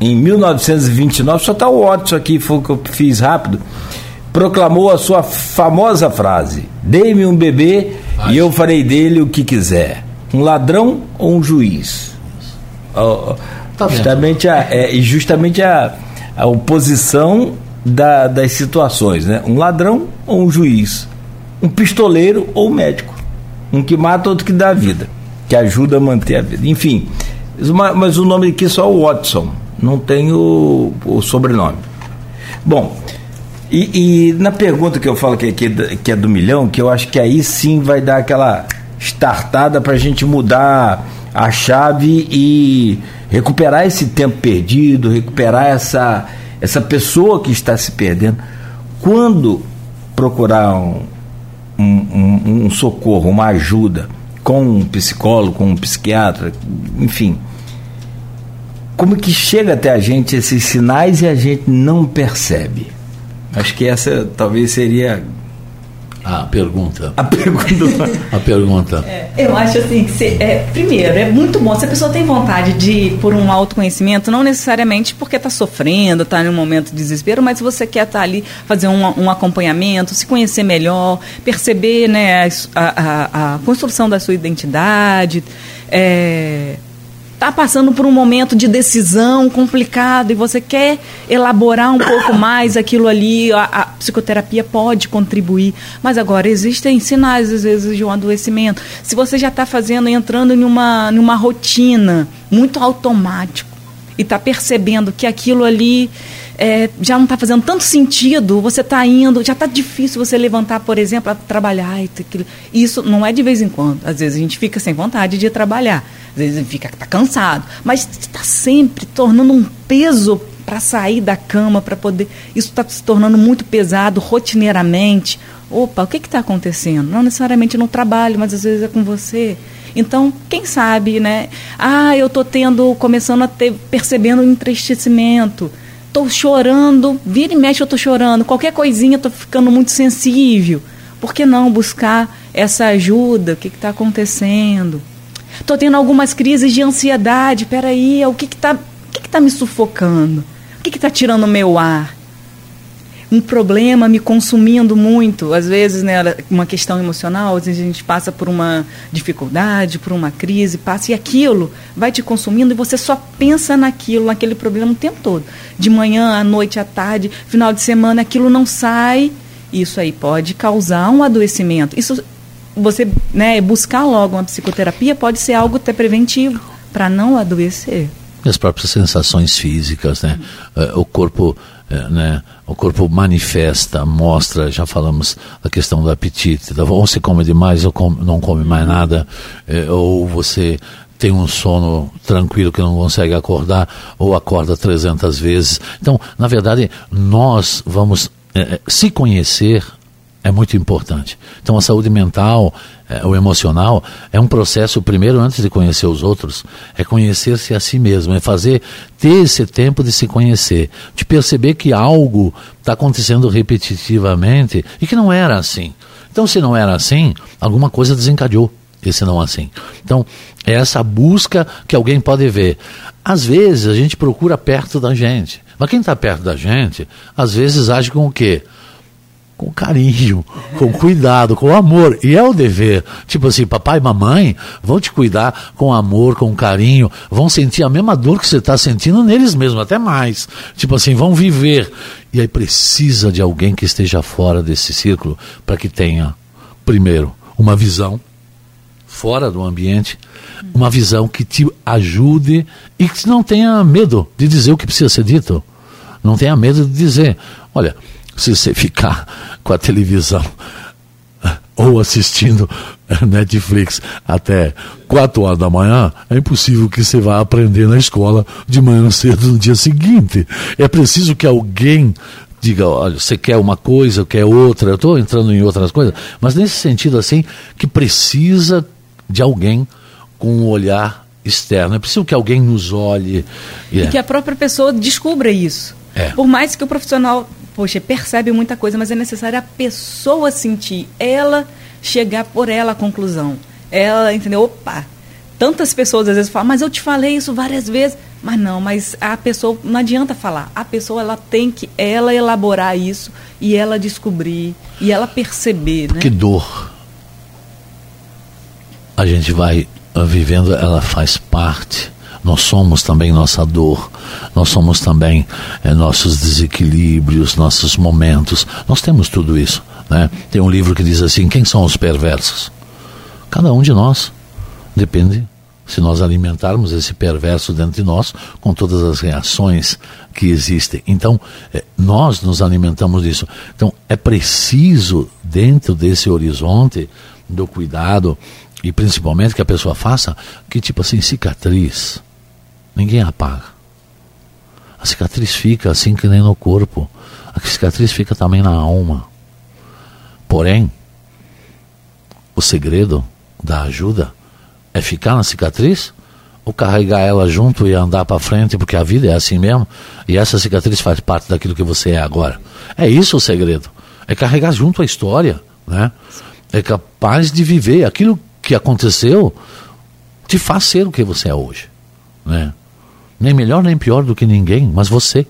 em 1929, só está o Watson aqui, foi o que eu fiz rápido, proclamou a sua famosa frase: Dê-me um bebê Acho. e eu farei dele o que quiser. Um ladrão ou um juiz? tá justamente a, é, justamente a, a oposição da, das situações, né? Um ladrão ou um juiz? Um pistoleiro ou um médico? Um que mata, outro que dá vida, que ajuda a manter a vida. Enfim, mas o nome aqui é só o Watson, não tem o, o sobrenome. Bom, e, e, na pergunta que eu falo que, que, que, é do milhão, que eu acho que aí sim vai dar aquela startada para a gente mudar a chave e recuperar esse tempo perdido, recuperar essa, essa pessoa que está se perdendo. Quando procurar um, um, um, socorro, uma ajuda com um psicólogo, com um psiquiatra, enfim, como que chega até a gente esses sinais e a gente não percebe? Acho que essa talvez seria a pergunta. A pergunta. a pergunta. É, eu acho assim que, se, é, primeiro, é muito bom. Se a pessoa tem vontade de por um autoconhecimento, não necessariamente porque está sofrendo, está em um momento de desespero, mas você quer estar tá ali, fazer um, um, acompanhamento, se conhecer melhor, perceber né, a, a, a construção da sua identidade. É, está passando por um momento de decisão complicado e você quer elaborar um pouco mais aquilo ali, a, a, psicoterapia pode contribuir. Mas agora existem sinais, às vezes, de um adoecimento. Se você já está fazendo, entrando em uma, em uma rotina muito automático e está percebendo que aquilo ali é, já não está fazendo tanto sentido, você está indo, já está difícil você levantar, por exemplo, para trabalhar. Isso não é de vez em quando. Às vezes a gente fica sem vontade de trabalhar, às vezes fica tá cansado, mas está sempre tornando um peso para sair da cama, para poder. Isso está se tornando muito pesado rotineiramente. Opa, o que está acontecendo? Não necessariamente no trabalho, mas às vezes é com você. Então, quem sabe, né? Ah, eu estou tendo, começando a ter, percebendo um entristecimento estou chorando, vira e mexe eu estou chorando, qualquer coisinha estou ficando muito sensível. Por que não buscar essa ajuda? O que está acontecendo? Estou tendo algumas crises de ansiedade. Peraí, o que está que que tá me sufocando? O que está tirando o meu ar? Um problema me consumindo muito, às vezes, né, uma questão emocional, às vezes a gente passa por uma dificuldade, por uma crise, passa e aquilo vai te consumindo e você só pensa naquilo, naquele problema o tempo todo. De manhã, à noite, à tarde, final de semana, aquilo não sai. Isso aí pode causar um adoecimento. Isso você, né, buscar logo uma psicoterapia pode ser algo até preventivo para não adoecer. As próprias sensações físicas, né? O corpo né, o corpo manifesta, mostra, já falamos da questão do apetite, ou você come demais ou come, não come mais nada, é, ou você tem um sono tranquilo que não consegue acordar, ou acorda 300 vezes. Então, na verdade, nós vamos é, é se conhecer é muito importante. Então, a saúde mental, é, o emocional, é um processo, primeiro, antes de conhecer os outros, é conhecer-se a si mesmo, é fazer, ter esse tempo de se conhecer, de perceber que algo está acontecendo repetitivamente e que não era assim. Então, se não era assim, alguma coisa desencadeou esse não assim. Então, é essa busca que alguém pode ver. Às vezes, a gente procura perto da gente. Mas quem está perto da gente, às vezes age com o quê? Com carinho, com cuidado, com amor. E é o dever. Tipo assim, papai e mamãe vão te cuidar com amor, com carinho, vão sentir a mesma dor que você está sentindo neles mesmos, até mais. Tipo assim, vão viver. E aí precisa de alguém que esteja fora desse círculo para que tenha, primeiro, uma visão fora do ambiente, uma visão que te ajude e que não tenha medo de dizer o que precisa ser dito. Não tenha medo de dizer, olha, se você ficar com a televisão ou assistindo Netflix até 4 horas da manhã, é impossível que você vá aprender na escola de manhã cedo no dia seguinte. É preciso que alguém diga, olha, você quer uma coisa, quer outra, eu estou entrando em outras coisas, mas nesse sentido assim, que precisa de alguém com um olhar externo. É preciso que alguém nos olhe. E, e que a própria pessoa descubra isso. É. Por mais que o profissional poxa, percebe muita coisa, mas é necessário a pessoa sentir, ela chegar por ela à conclusão. Ela, entendeu? Opa! Tantas pessoas às vezes falam, mas eu te falei isso várias vezes. Mas não, mas a pessoa, não adianta falar. A pessoa, ela tem que, ela elaborar isso e ela descobrir e ela perceber, né? Que dor a gente vai vivendo, ela faz parte nós somos também nossa dor, nós somos também é, nossos desequilíbrios, nossos momentos. Nós temos tudo isso. Né? Tem um livro que diz assim: quem são os perversos? Cada um de nós. Depende se nós alimentarmos esse perverso dentro de nós com todas as reações que existem. Então, é, nós nos alimentamos disso. Então, é preciso, dentro desse horizonte do cuidado, e principalmente que a pessoa faça, que tipo assim, cicatriz ninguém apaga. A cicatriz fica assim que nem no corpo. A cicatriz fica também na alma. Porém, o segredo da ajuda é ficar na cicatriz ou carregar ela junto e andar para frente, porque a vida é assim mesmo, e essa cicatriz faz parte daquilo que você é agora. É isso o segredo. É carregar junto a história, né? É capaz de viver aquilo que aconteceu, te faz ser o que você é hoje, né? Nem melhor nem pior do que ninguém, mas você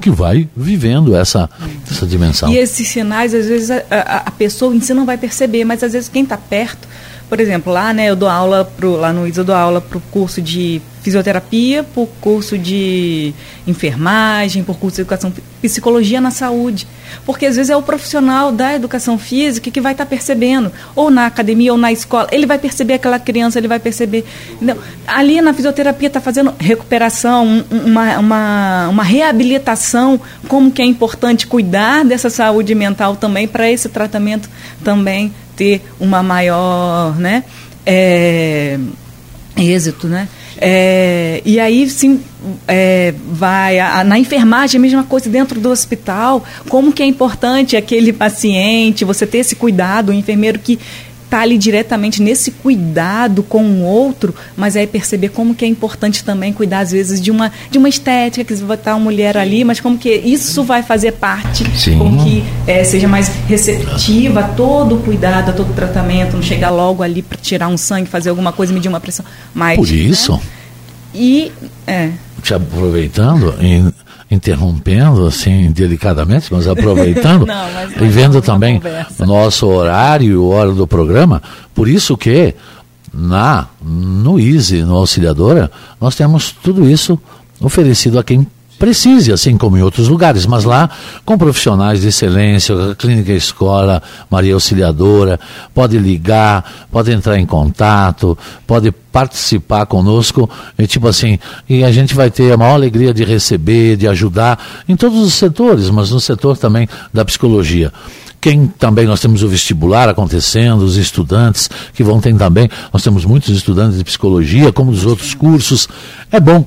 que vai vivendo essa, essa dimensão. E esses sinais, às vezes, a, a, pessoa em si não vai perceber, mas às vezes quem está perto por exemplo, lá, né, eu dou aula pro, lá no ISA eu dou aula para o curso de fisioterapia, por curso de enfermagem, por curso de educação psicologia na saúde. Porque às vezes é o profissional da educação física que vai estar tá percebendo, ou na academia ou na escola, ele vai perceber aquela criança, ele vai perceber. Ali na fisioterapia está fazendo recuperação, uma, uma, uma reabilitação, como que é importante cuidar dessa saúde mental também para esse tratamento também ter uma maior né, é, êxito, né? É, e aí sim é, vai a, na enfermagem a mesma coisa dentro do hospital. Como que é importante aquele paciente você ter esse cuidado o enfermeiro que está ali diretamente nesse cuidado com o outro, mas aí perceber como que é importante também cuidar às vezes de uma de uma estética que vai estar uma mulher ali, mas como que isso vai fazer parte, Sim. com que é, seja mais receptiva a todo o cuidado, a todo o tratamento, não chegar logo ali para tirar um sangue, fazer alguma coisa, medir uma pressão, mas por isso. Né? E é. Te aproveitando, em, interrompendo assim delicadamente, mas aproveitando Não, mas e vendo também o nosso horário e o hora do programa, por isso que na no Easy, no Auxiliadora, nós temos tudo isso oferecido a quem precise, assim como em outros lugares, mas lá com profissionais de excelência, Clínica Escola, Maria Auxiliadora, pode ligar, pode entrar em contato, pode participar conosco, e tipo assim, e a gente vai ter a maior alegria de receber, de ajudar em todos os setores, mas no setor também da psicologia quem também nós temos o vestibular acontecendo, os estudantes que vão ter também, nós temos muitos estudantes de psicologia, como dos outros cursos. É bom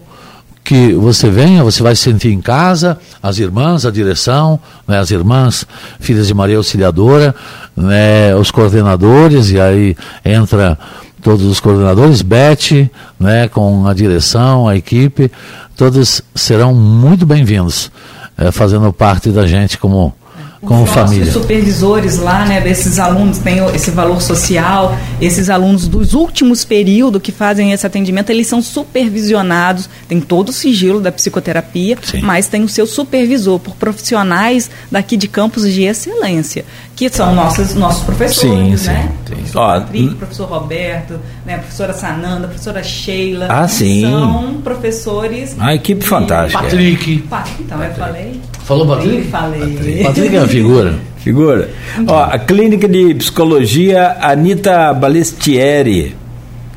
que você venha, você vai se sentir em casa, as irmãs, a direção, né, as irmãs, filhas de Maria Auxiliadora, né, os coordenadores, e aí entra todos os coordenadores, Beth, né, com a direção, a equipe, todos serão muito bem-vindos, é, fazendo parte da gente como como Os família. supervisores lá, né, desses alunos têm esse valor social, esses alunos dos últimos períodos que fazem esse atendimento, eles são supervisionados, tem todo o sigilo da psicoterapia, Sim. mas tem o seu supervisor por profissionais daqui de campos de excelência, que são nossos, nossos professores, sim, né? Sim, sim. Ó, Patrick, professor Roberto, né, professora Sananda, professora Sheila. Ah, sim. São professores. A equipe fantástica. Patrick. Patrick. Então, eu falei. Falou Patrick? Falei. Patrick é uma figura. Figura. Ó, a Clínica de Psicologia Anita Balestieri,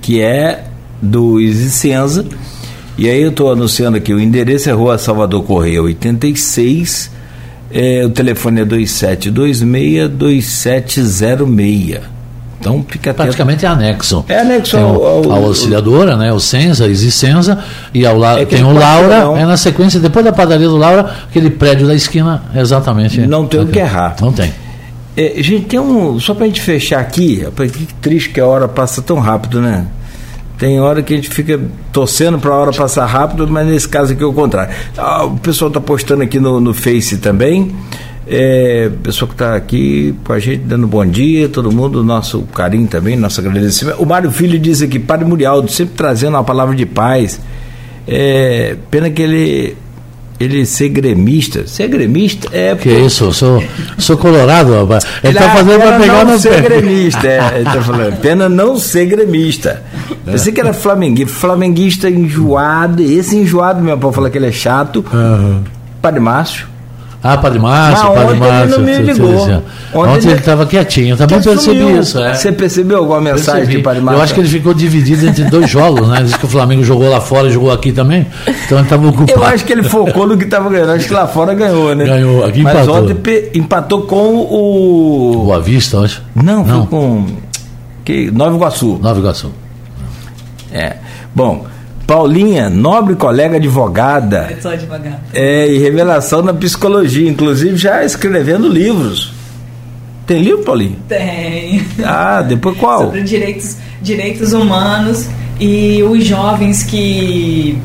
que é do Isicenza. E aí eu estou anunciando aqui, o endereço é Rua Salvador Correia 86, é, o telefone é 2726-2706. Então fica Praticamente é anexo. É anexo tem ao, ao, a auxiliadora, né? O Senza, Senza e ao lado é tem o Laura, é na sequência, depois da padaria do Laura, aquele prédio da esquina, exatamente. Não tem o que errar. Não tem. É, gente, tem um. Só para a gente fechar aqui, que triste que a hora passa tão rápido, né? Tem hora que a gente fica torcendo para a hora passar rápido, mas nesse caso aqui é o contrário. Ah, o pessoal está postando aqui no, no Face também. É, pessoa que está aqui com a gente dando bom dia, todo mundo, nosso carinho também, nosso agradecimento. O Mário Filho diz aqui, Padre Murialdo, sempre trazendo uma palavra de paz. É, pena que ele ele ser gremista. Ser gremista é. Que isso, eu sou, sou colorado, rapaz. Ele está fazendo para pegar não ser pé. gremista, é, ele tá falando. Pena não ser gremista. Pensei que era flamenguista. Flamenguista enjoado, esse enjoado, meu pai fala que ele é chato. Uhum. Padre Márcio. Ah, Padre Márcio, Padre Márcio. Ele não me ligou. Ontem, ontem ele estava quietinho, eu também percebi sumiu. isso. É. Você percebeu alguma mensagem percebi. de Padre Márcio? Eu acho que ele ficou dividido entre dois jogos, né? Diz que o Flamengo jogou lá fora e jogou aqui também. Então ele estava ocupado. Eu acho que ele focou no que estava ganhando. Acho que lá fora ganhou, né? Ganhou, aqui Mas empatou. Mas ontem empatou com o. Boa Vista, acho. Não, não. foi com. Que... Nova Iguaçu. Nova Iguaçu. É. Bom. Paulinha, nobre colega advogada. Eu sou advogada. É, e revelação na psicologia, inclusive já escrevendo livros. Tem livro, Paulinha? Tem. Ah, depois qual? Sobre direitos, direitos humanos e os jovens que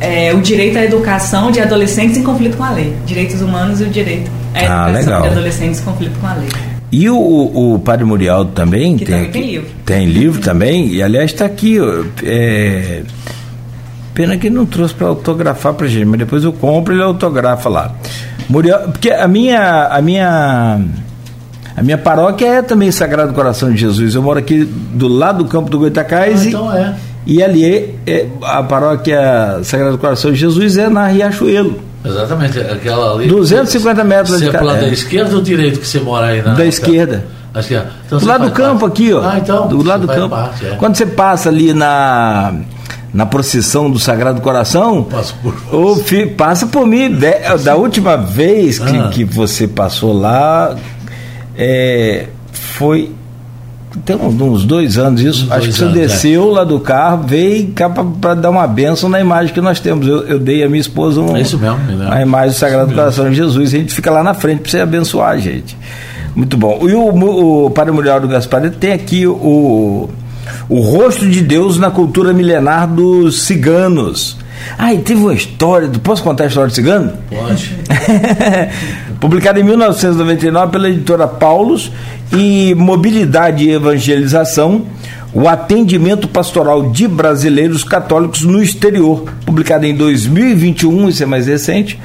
é, o direito à educação de adolescentes em conflito com a lei, direitos humanos e o direito à ah, educação legal. de adolescentes em conflito com a lei. E o, o Padre Murialdo também que tem, tem livro. Tem livro também, e aliás está aqui. É, pena que não trouxe para autografar para gente, mas depois eu compro e ele autografa lá. Muriel, porque a minha, a minha a minha paróquia é também Sagrado Coração de Jesus. Eu moro aqui do lado do campo do Goitacás. Ah, então é. E ali é, é, a paróquia Sagrado Coração de Jesus é na Riachuelo. Exatamente, aquela ali. 250 metros de cada. Você é da esquerda ou direita que você mora aí na Da esquerda. É. Então do lado do campo parte. aqui, ó. Ah, então. Do lado do campo. Parte, é. Quando você passa ali na na procissão do Sagrado Coração, por ou, passa por mim. Da última vez que, ah. que você passou lá, é, foi tem uns dois anos isso. Uns Acho que você anos, desceu é. lá do carro, veio cá para dar uma benção na imagem que nós temos. Eu, eu dei a minha esposa um, é mesmo, a imagem do Sagrado Coração de Jesus. A gente fica lá na frente para você abençoar a gente. Muito bom. E o, o Padre Muriel do Gaspar tem aqui o, o rosto de Deus na cultura milenar dos ciganos. Ah, e teve uma história. Posso contar a história do cigano? Pode. Publicada em 1999 pela editora Paulus e Mobilidade e Evangelização, o atendimento pastoral de brasileiros católicos no exterior, publicada em 2021, isso é mais recente,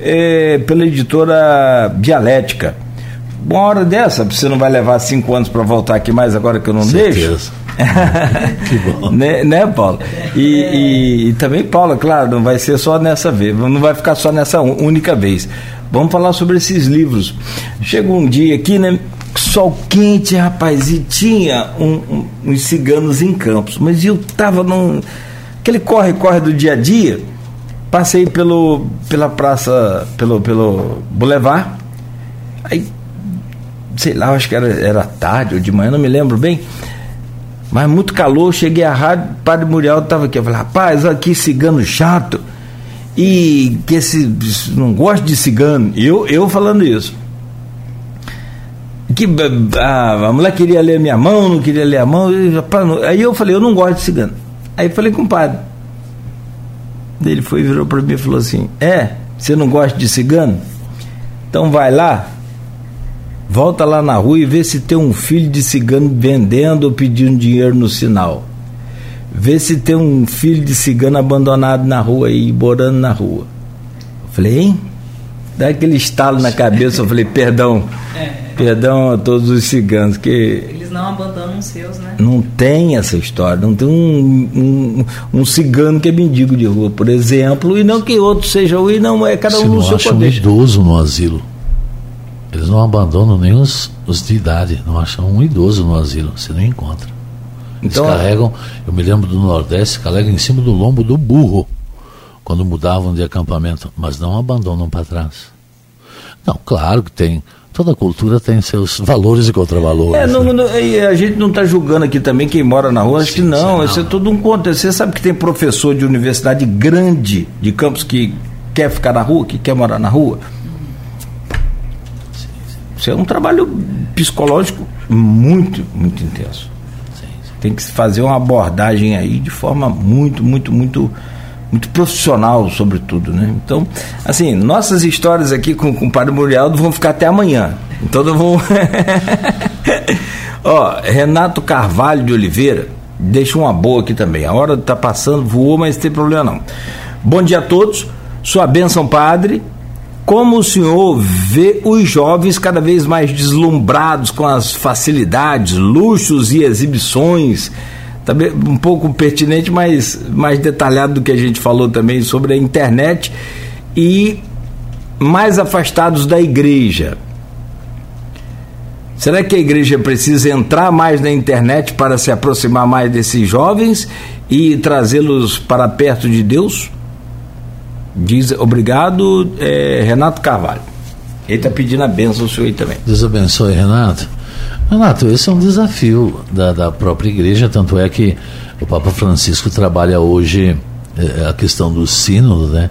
é, pela editora Dialética. Uma hora dessa, você não vai levar cinco anos para voltar aqui mais agora que eu não Certeza. deixo? que bom. né, né, Paulo? E, e, e, também, Paulo, claro, não vai ser só nessa vez, não vai ficar só nessa única vez. Vamos falar sobre esses livros. Chega um dia aqui, né? Sol quente, rapaz, e tinha um, um, uns ciganos em campos, mas eu tava num. aquele corre-corre do dia a dia, passei pelo, pela praça, pelo, pelo Boulevard, aí, sei lá, acho que era, era tarde ou de manhã, não me lembro bem, mas muito calor, cheguei à rádio, o padre Muriel estava aqui, eu falei, rapaz, aqui cigano chato, e que esse não gosta de cigano, eu, eu falando isso que a, a mulher queria ler minha mão, não queria ler a mão. aí eu falei, eu não gosto de cigano. Aí falei com o padre. Ele foi, virou para mim e falou assim: É, você não gosta de cigano? Então vai lá, volta lá na rua e vê se tem um filho de cigano vendendo ou pedindo dinheiro no sinal. Vê se tem um filho de cigano abandonado na rua e morando na rua. Eu falei, hein? Dá aquele estalo na cabeça, eu falei, perdão. É. Perdão a todos os ciganos que eles não abandonam os seus, né? Não tem essa história, não tem um, um, um cigano que é mendigo de rua, por exemplo, e não que outro seja e não é cada um no seu acham poder. um idoso no asilo. Eles não abandonam nem os, os de idade, não acham um idoso no asilo, você não encontra. Eles então, carregam, eu me lembro do Nordeste, carregam em cima do lombo do burro quando mudavam de acampamento, mas não abandonam para trás. Não, claro que tem toda cultura tem seus valores e contravalores. É, não, né? não, a gente não está julgando aqui também quem mora na rua, acho que não, não, isso é tudo um conto. Você sabe que tem professor de universidade grande de campos que quer ficar na rua, que quer morar na rua? Isso é um trabalho psicológico muito, muito intenso. Tem que fazer uma abordagem aí de forma muito, muito, muito muito profissional, sobretudo, né? Então, assim, nossas histórias aqui com, com o Padre Murialdo vão ficar até amanhã. Então, eu vou. Ó, Renato Carvalho de Oliveira, deixa uma boa aqui também. A hora está passando, voou, mas não tem problema não. Bom dia a todos, sua bênção, Padre. Como o senhor vê os jovens cada vez mais deslumbrados com as facilidades, luxos e exibições também um pouco pertinente, mas mais detalhado do que a gente falou também sobre a internet e mais afastados da igreja. Será que a igreja precisa entrar mais na internet para se aproximar mais desses jovens e trazê-los para perto de Deus? Diz obrigado, é, Renato Carvalho. Ele está pedindo a benção senhor aí também. Deus abençoe, Renato. Renato, esse é um desafio da, da própria igreja, tanto é que o Papa Francisco trabalha hoje é, a questão do sínodo, né?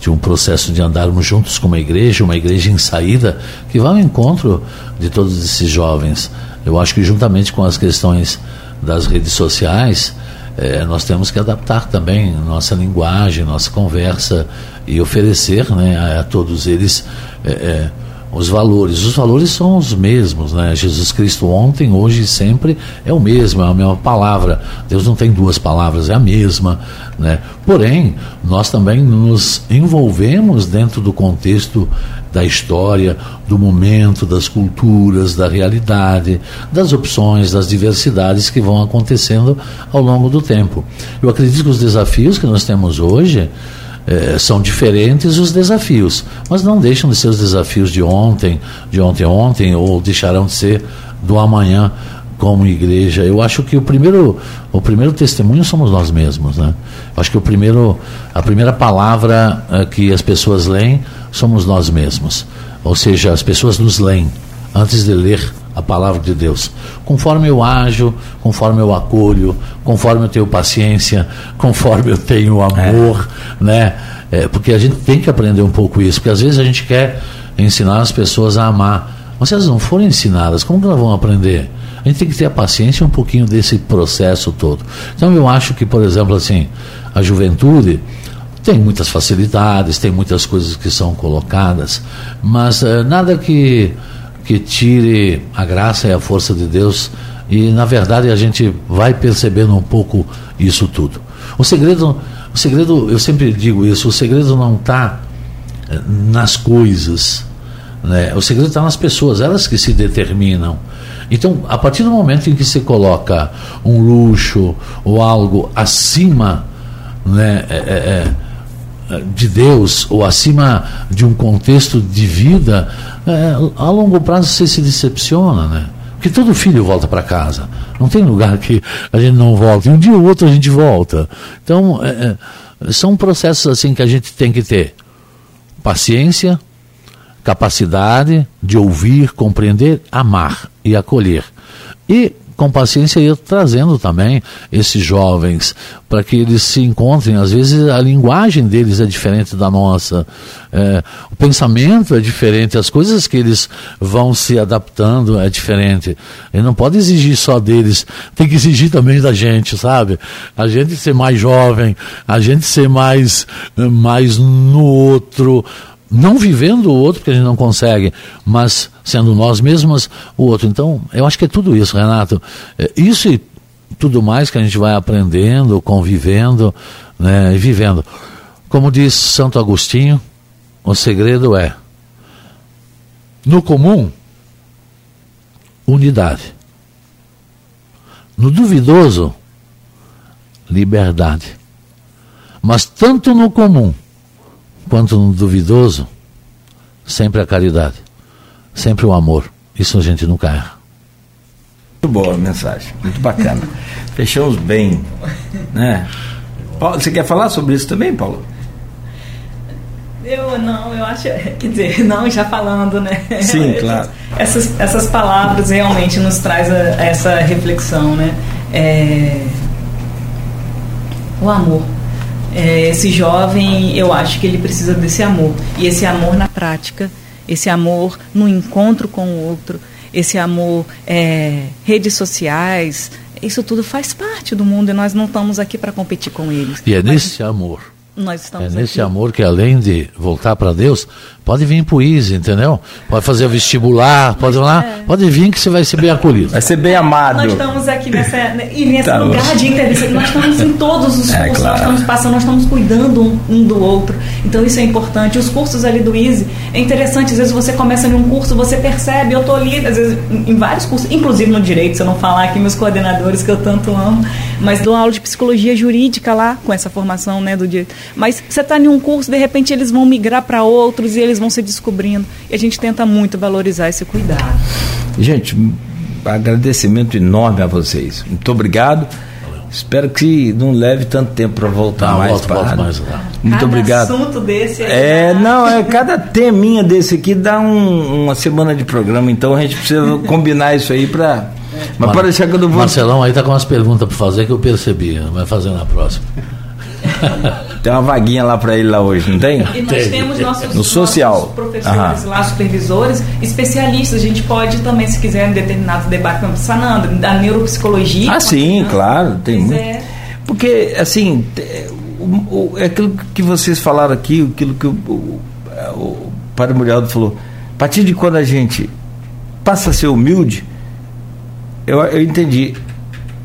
de um processo de andarmos juntos com uma igreja, uma igreja em saída, que vai ao encontro de todos esses jovens. Eu acho que juntamente com as questões das redes sociais, é, nós temos que adaptar também nossa linguagem, nossa conversa e oferecer né, a, a todos eles é, é, os valores. Os valores são os mesmos, né? Jesus Cristo ontem, hoje e sempre é o mesmo, é a mesma palavra. Deus não tem duas palavras, é a mesma, né? Porém, nós também nos envolvemos dentro do contexto da história, do momento, das culturas, da realidade, das opções, das diversidades que vão acontecendo ao longo do tempo. Eu acredito que os desafios que nós temos hoje é, são diferentes os desafios, mas não deixam de ser os desafios de ontem, de ontem ontem, ou deixarão de ser do amanhã como igreja. Eu acho que o primeiro, o primeiro testemunho somos nós mesmos, né? Eu acho que o primeiro, a primeira palavra é, que as pessoas leem somos nós mesmos. Ou seja, as pessoas nos leem antes de ler a palavra de Deus. Conforme eu ajo, conforme eu acolho, conforme eu tenho paciência, conforme eu tenho amor, é. né? É, porque a gente tem que aprender um pouco isso, porque às vezes a gente quer ensinar as pessoas a amar. Mas se elas não forem ensinadas, como que elas vão aprender? A gente tem que ter a paciência um pouquinho desse processo todo. Então eu acho que, por exemplo, assim, a juventude tem muitas facilidades, tem muitas coisas que são colocadas, mas uh, nada que que tire a graça e a força de Deus e na verdade a gente vai percebendo um pouco isso tudo. O segredo, o segredo, eu sempre digo isso, o segredo não está eh, nas coisas, né? O segredo está nas pessoas, elas que se determinam. Então, a partir do momento em que se coloca um luxo ou algo acima, né, é, é, de Deus ou acima de um contexto de vida, é, a longo prazo você se decepciona, né? Porque todo filho volta para casa. Não tem lugar que a gente não volta. E um dia ou outro a gente volta. Então, é, são processos assim que a gente tem que ter paciência, capacidade de ouvir, compreender, amar e acolher. E com paciência ir trazendo também esses jovens para que eles se encontrem. Às vezes a linguagem deles é diferente da nossa, é, o pensamento é diferente, as coisas que eles vão se adaptando é diferente. E não pode exigir só deles, tem que exigir também da gente, sabe? A gente ser mais jovem, a gente ser mais, mais no outro, não vivendo o outro, porque a gente não consegue, mas sendo nós mesmos o outro. Então, eu acho que é tudo isso, Renato. É, isso e tudo mais que a gente vai aprendendo, convivendo né, e vivendo. Como diz Santo Agostinho, o segredo é, no comum, unidade. No duvidoso, liberdade. Mas tanto no comum quanto no duvidoso, sempre a caridade, sempre o amor. Isso a gente nunca erra. Muito boa a mensagem, muito bacana. Fechamos bem, né? Paulo, você quer falar sobre isso também, Paulo? Eu não, eu acho, quer dizer, não já falando, né? Sim, claro. Essas, essas palavras realmente nos traz a, a essa reflexão, né? É, o amor é, esse jovem, eu acho que ele precisa desse amor. E esse amor na prática, esse amor no encontro com o outro, esse amor é, redes sociais, isso tudo faz parte do mundo e nós não estamos aqui para competir com eles. E é nesse amor nós estamos é nesse aqui. amor que além de voltar para Deus, pode vir para o ISE, entendeu? Pode fazer o vestibular, pode lá, é. pode vir que você vai ser bem acolhido. Vai ser bem amado. Nós estamos aqui nessa, e nesse tá lugar bom. de entrevista, nós estamos em todos os é, cursos, claro. nós estamos passando, nós estamos cuidando um, um, do outro. Então isso é importante. Os cursos ali do ISE, é interessante, às vezes você começa em um curso, você percebe, eu estou ali, às vezes, em vários cursos, inclusive no direito, se eu não falar aqui meus coordenadores que eu tanto amo, mas dou aula de psicologia jurídica lá, com essa formação né, do direito. Mas você está em um curso, de repente eles vão migrar para outros e eles vão se descobrindo. E a gente tenta muito valorizar esse cuidado. Gente, agradecimento enorme a vocês. Muito obrigado. Espero que não leve tanto tempo para voltar não, mais volto, para volto mais lá. Muito cada obrigado. assunto desse é, não, é cada teminha desse aqui dá um, uma semana de programa, então a gente precisa combinar isso aí para mas deixar que eu não vou Marcelão aí tá com umas perguntas para fazer que eu percebi, vai fazer na próxima. Tem uma vaguinha lá para ele lá hoje, não tem? E nós tem. temos nossos, no social. Nossos professores Aham. lá, supervisores, especialistas. A gente pode também, se quiser, em determinados debates, como Sanandra, da neuropsicologia. Ah, sim, claro. Tem muito. Porque, assim, o, o, é aquilo que vocês falaram aqui, aquilo que o, o, o Padre Murialdo falou. A partir de quando a gente passa a ser humilde, eu, eu entendi.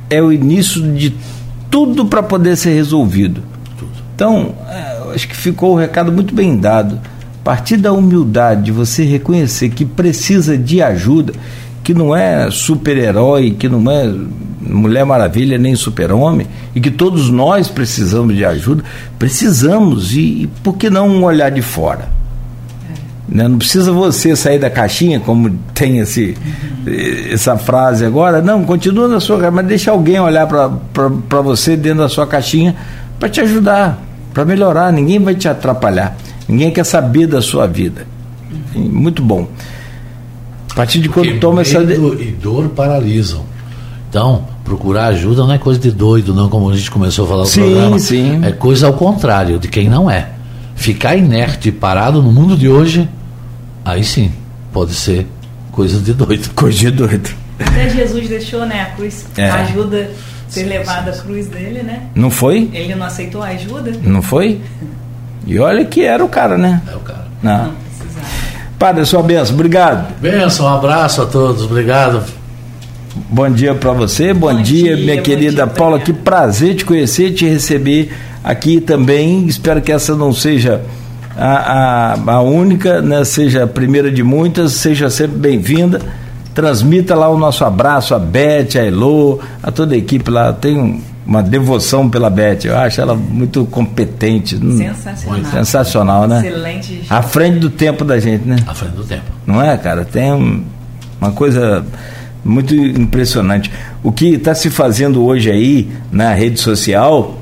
É o início de tudo para poder ser resolvido. Então, é, acho que ficou o recado muito bem dado. A partir da humildade, de você reconhecer que precisa de ajuda, que não é super-herói, que não é Mulher Maravilha nem Super-Homem, e que todos nós precisamos de ajuda, precisamos, e, e por que não um olhar de fora? É. Né? Não precisa você sair da caixinha, como tem esse, essa frase agora, não, continua na sua mas deixa alguém olhar para você dentro da sua caixinha para te ajudar, para melhorar, ninguém vai te atrapalhar, ninguém quer saber da sua vida. Muito bom. A partir de quando Porque toma essa. e dor paralisam. Então, procurar ajuda não é coisa de doido, não, como a gente começou a falar no sim, programa. Sim. É coisa ao contrário, de quem não é. Ficar inerte, parado no mundo de hoje, aí sim, pode ser coisa de doido. Coisa de doido. Até Jesus deixou, né, a cruz, é. A ajuda ser levada à cruz dele, né? Não foi? Ele não aceitou a ajuda? Não foi? E olha que era o cara, né? É o cara. Não. não Padre, sua benção, obrigado. Benção, um abraço a todos, obrigado. Bom dia para você, bom, bom dia, dia, minha querida dia, Paula. Que prazer te conhecer, te receber aqui também. Espero que essa não seja a, a, a única, né? seja a primeira de muitas. Seja sempre bem-vinda. Transmita lá o nosso abraço a Beth, a Elô, a toda a equipe lá. Tem uma devoção pela Beth. Eu acho ela muito competente. Hum, Sensacional. Sensacional, né? Excelente. À frente do tempo da gente, né? À frente do tempo. Não é, cara? Tem um, uma coisa muito impressionante. O que está se fazendo hoje aí na rede social,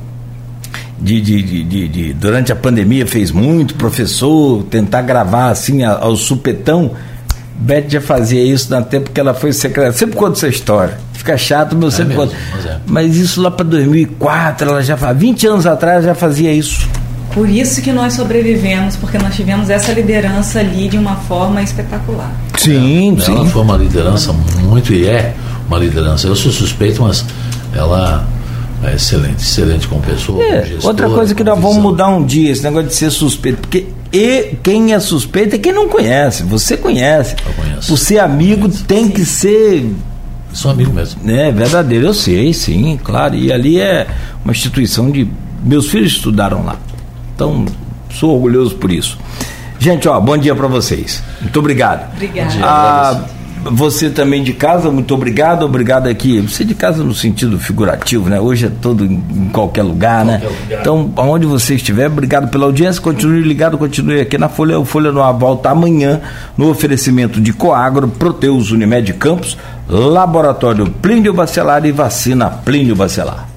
de, de, de, de, durante a pandemia fez muito, professor, tentar gravar assim ao supetão. Beth já fazia isso na tempo que ela foi secretária. Sempre conto essa história. Fica chato, mas eu é sempre mesmo, conto. Mas, é. mas, isso lá para 2004, ela já faz 20 anos atrás já fazia isso. Por isso que nós sobrevivemos, porque nós tivemos essa liderança ali de uma forma espetacular. Sim, ela, sim. Ela foi uma liderança muito e é uma liderança. Eu sou suspeito, mas ela é excelente, excelente como pessoa. É, como outra coisa que nós vamos mudar um dia, esse negócio de ser suspeito, porque e quem é suspeito é quem não conhece. Você conhece. Eu conheço. Por ser amigo tem que ser sou amigo mesmo. É verdadeiro, eu sei, sim, claro. E ali é uma instituição de. Meus filhos estudaram lá. Então, sou orgulhoso por isso. Gente, ó, bom dia para vocês. Muito obrigado. Obrigado. Ah, você também de casa, muito obrigado. Obrigado aqui. Você de casa no sentido figurativo, né? Hoje é todo em, qualquer lugar, né? Qualquer lugar. Então, aonde você estiver, obrigado pela audiência. Continue ligado, continue aqui na Folha. O Folha no volta amanhã no oferecimento de Coagro, Proteus Unimed Campos, Laboratório Plínio Bacelar e Vacina Plínio Bacelar.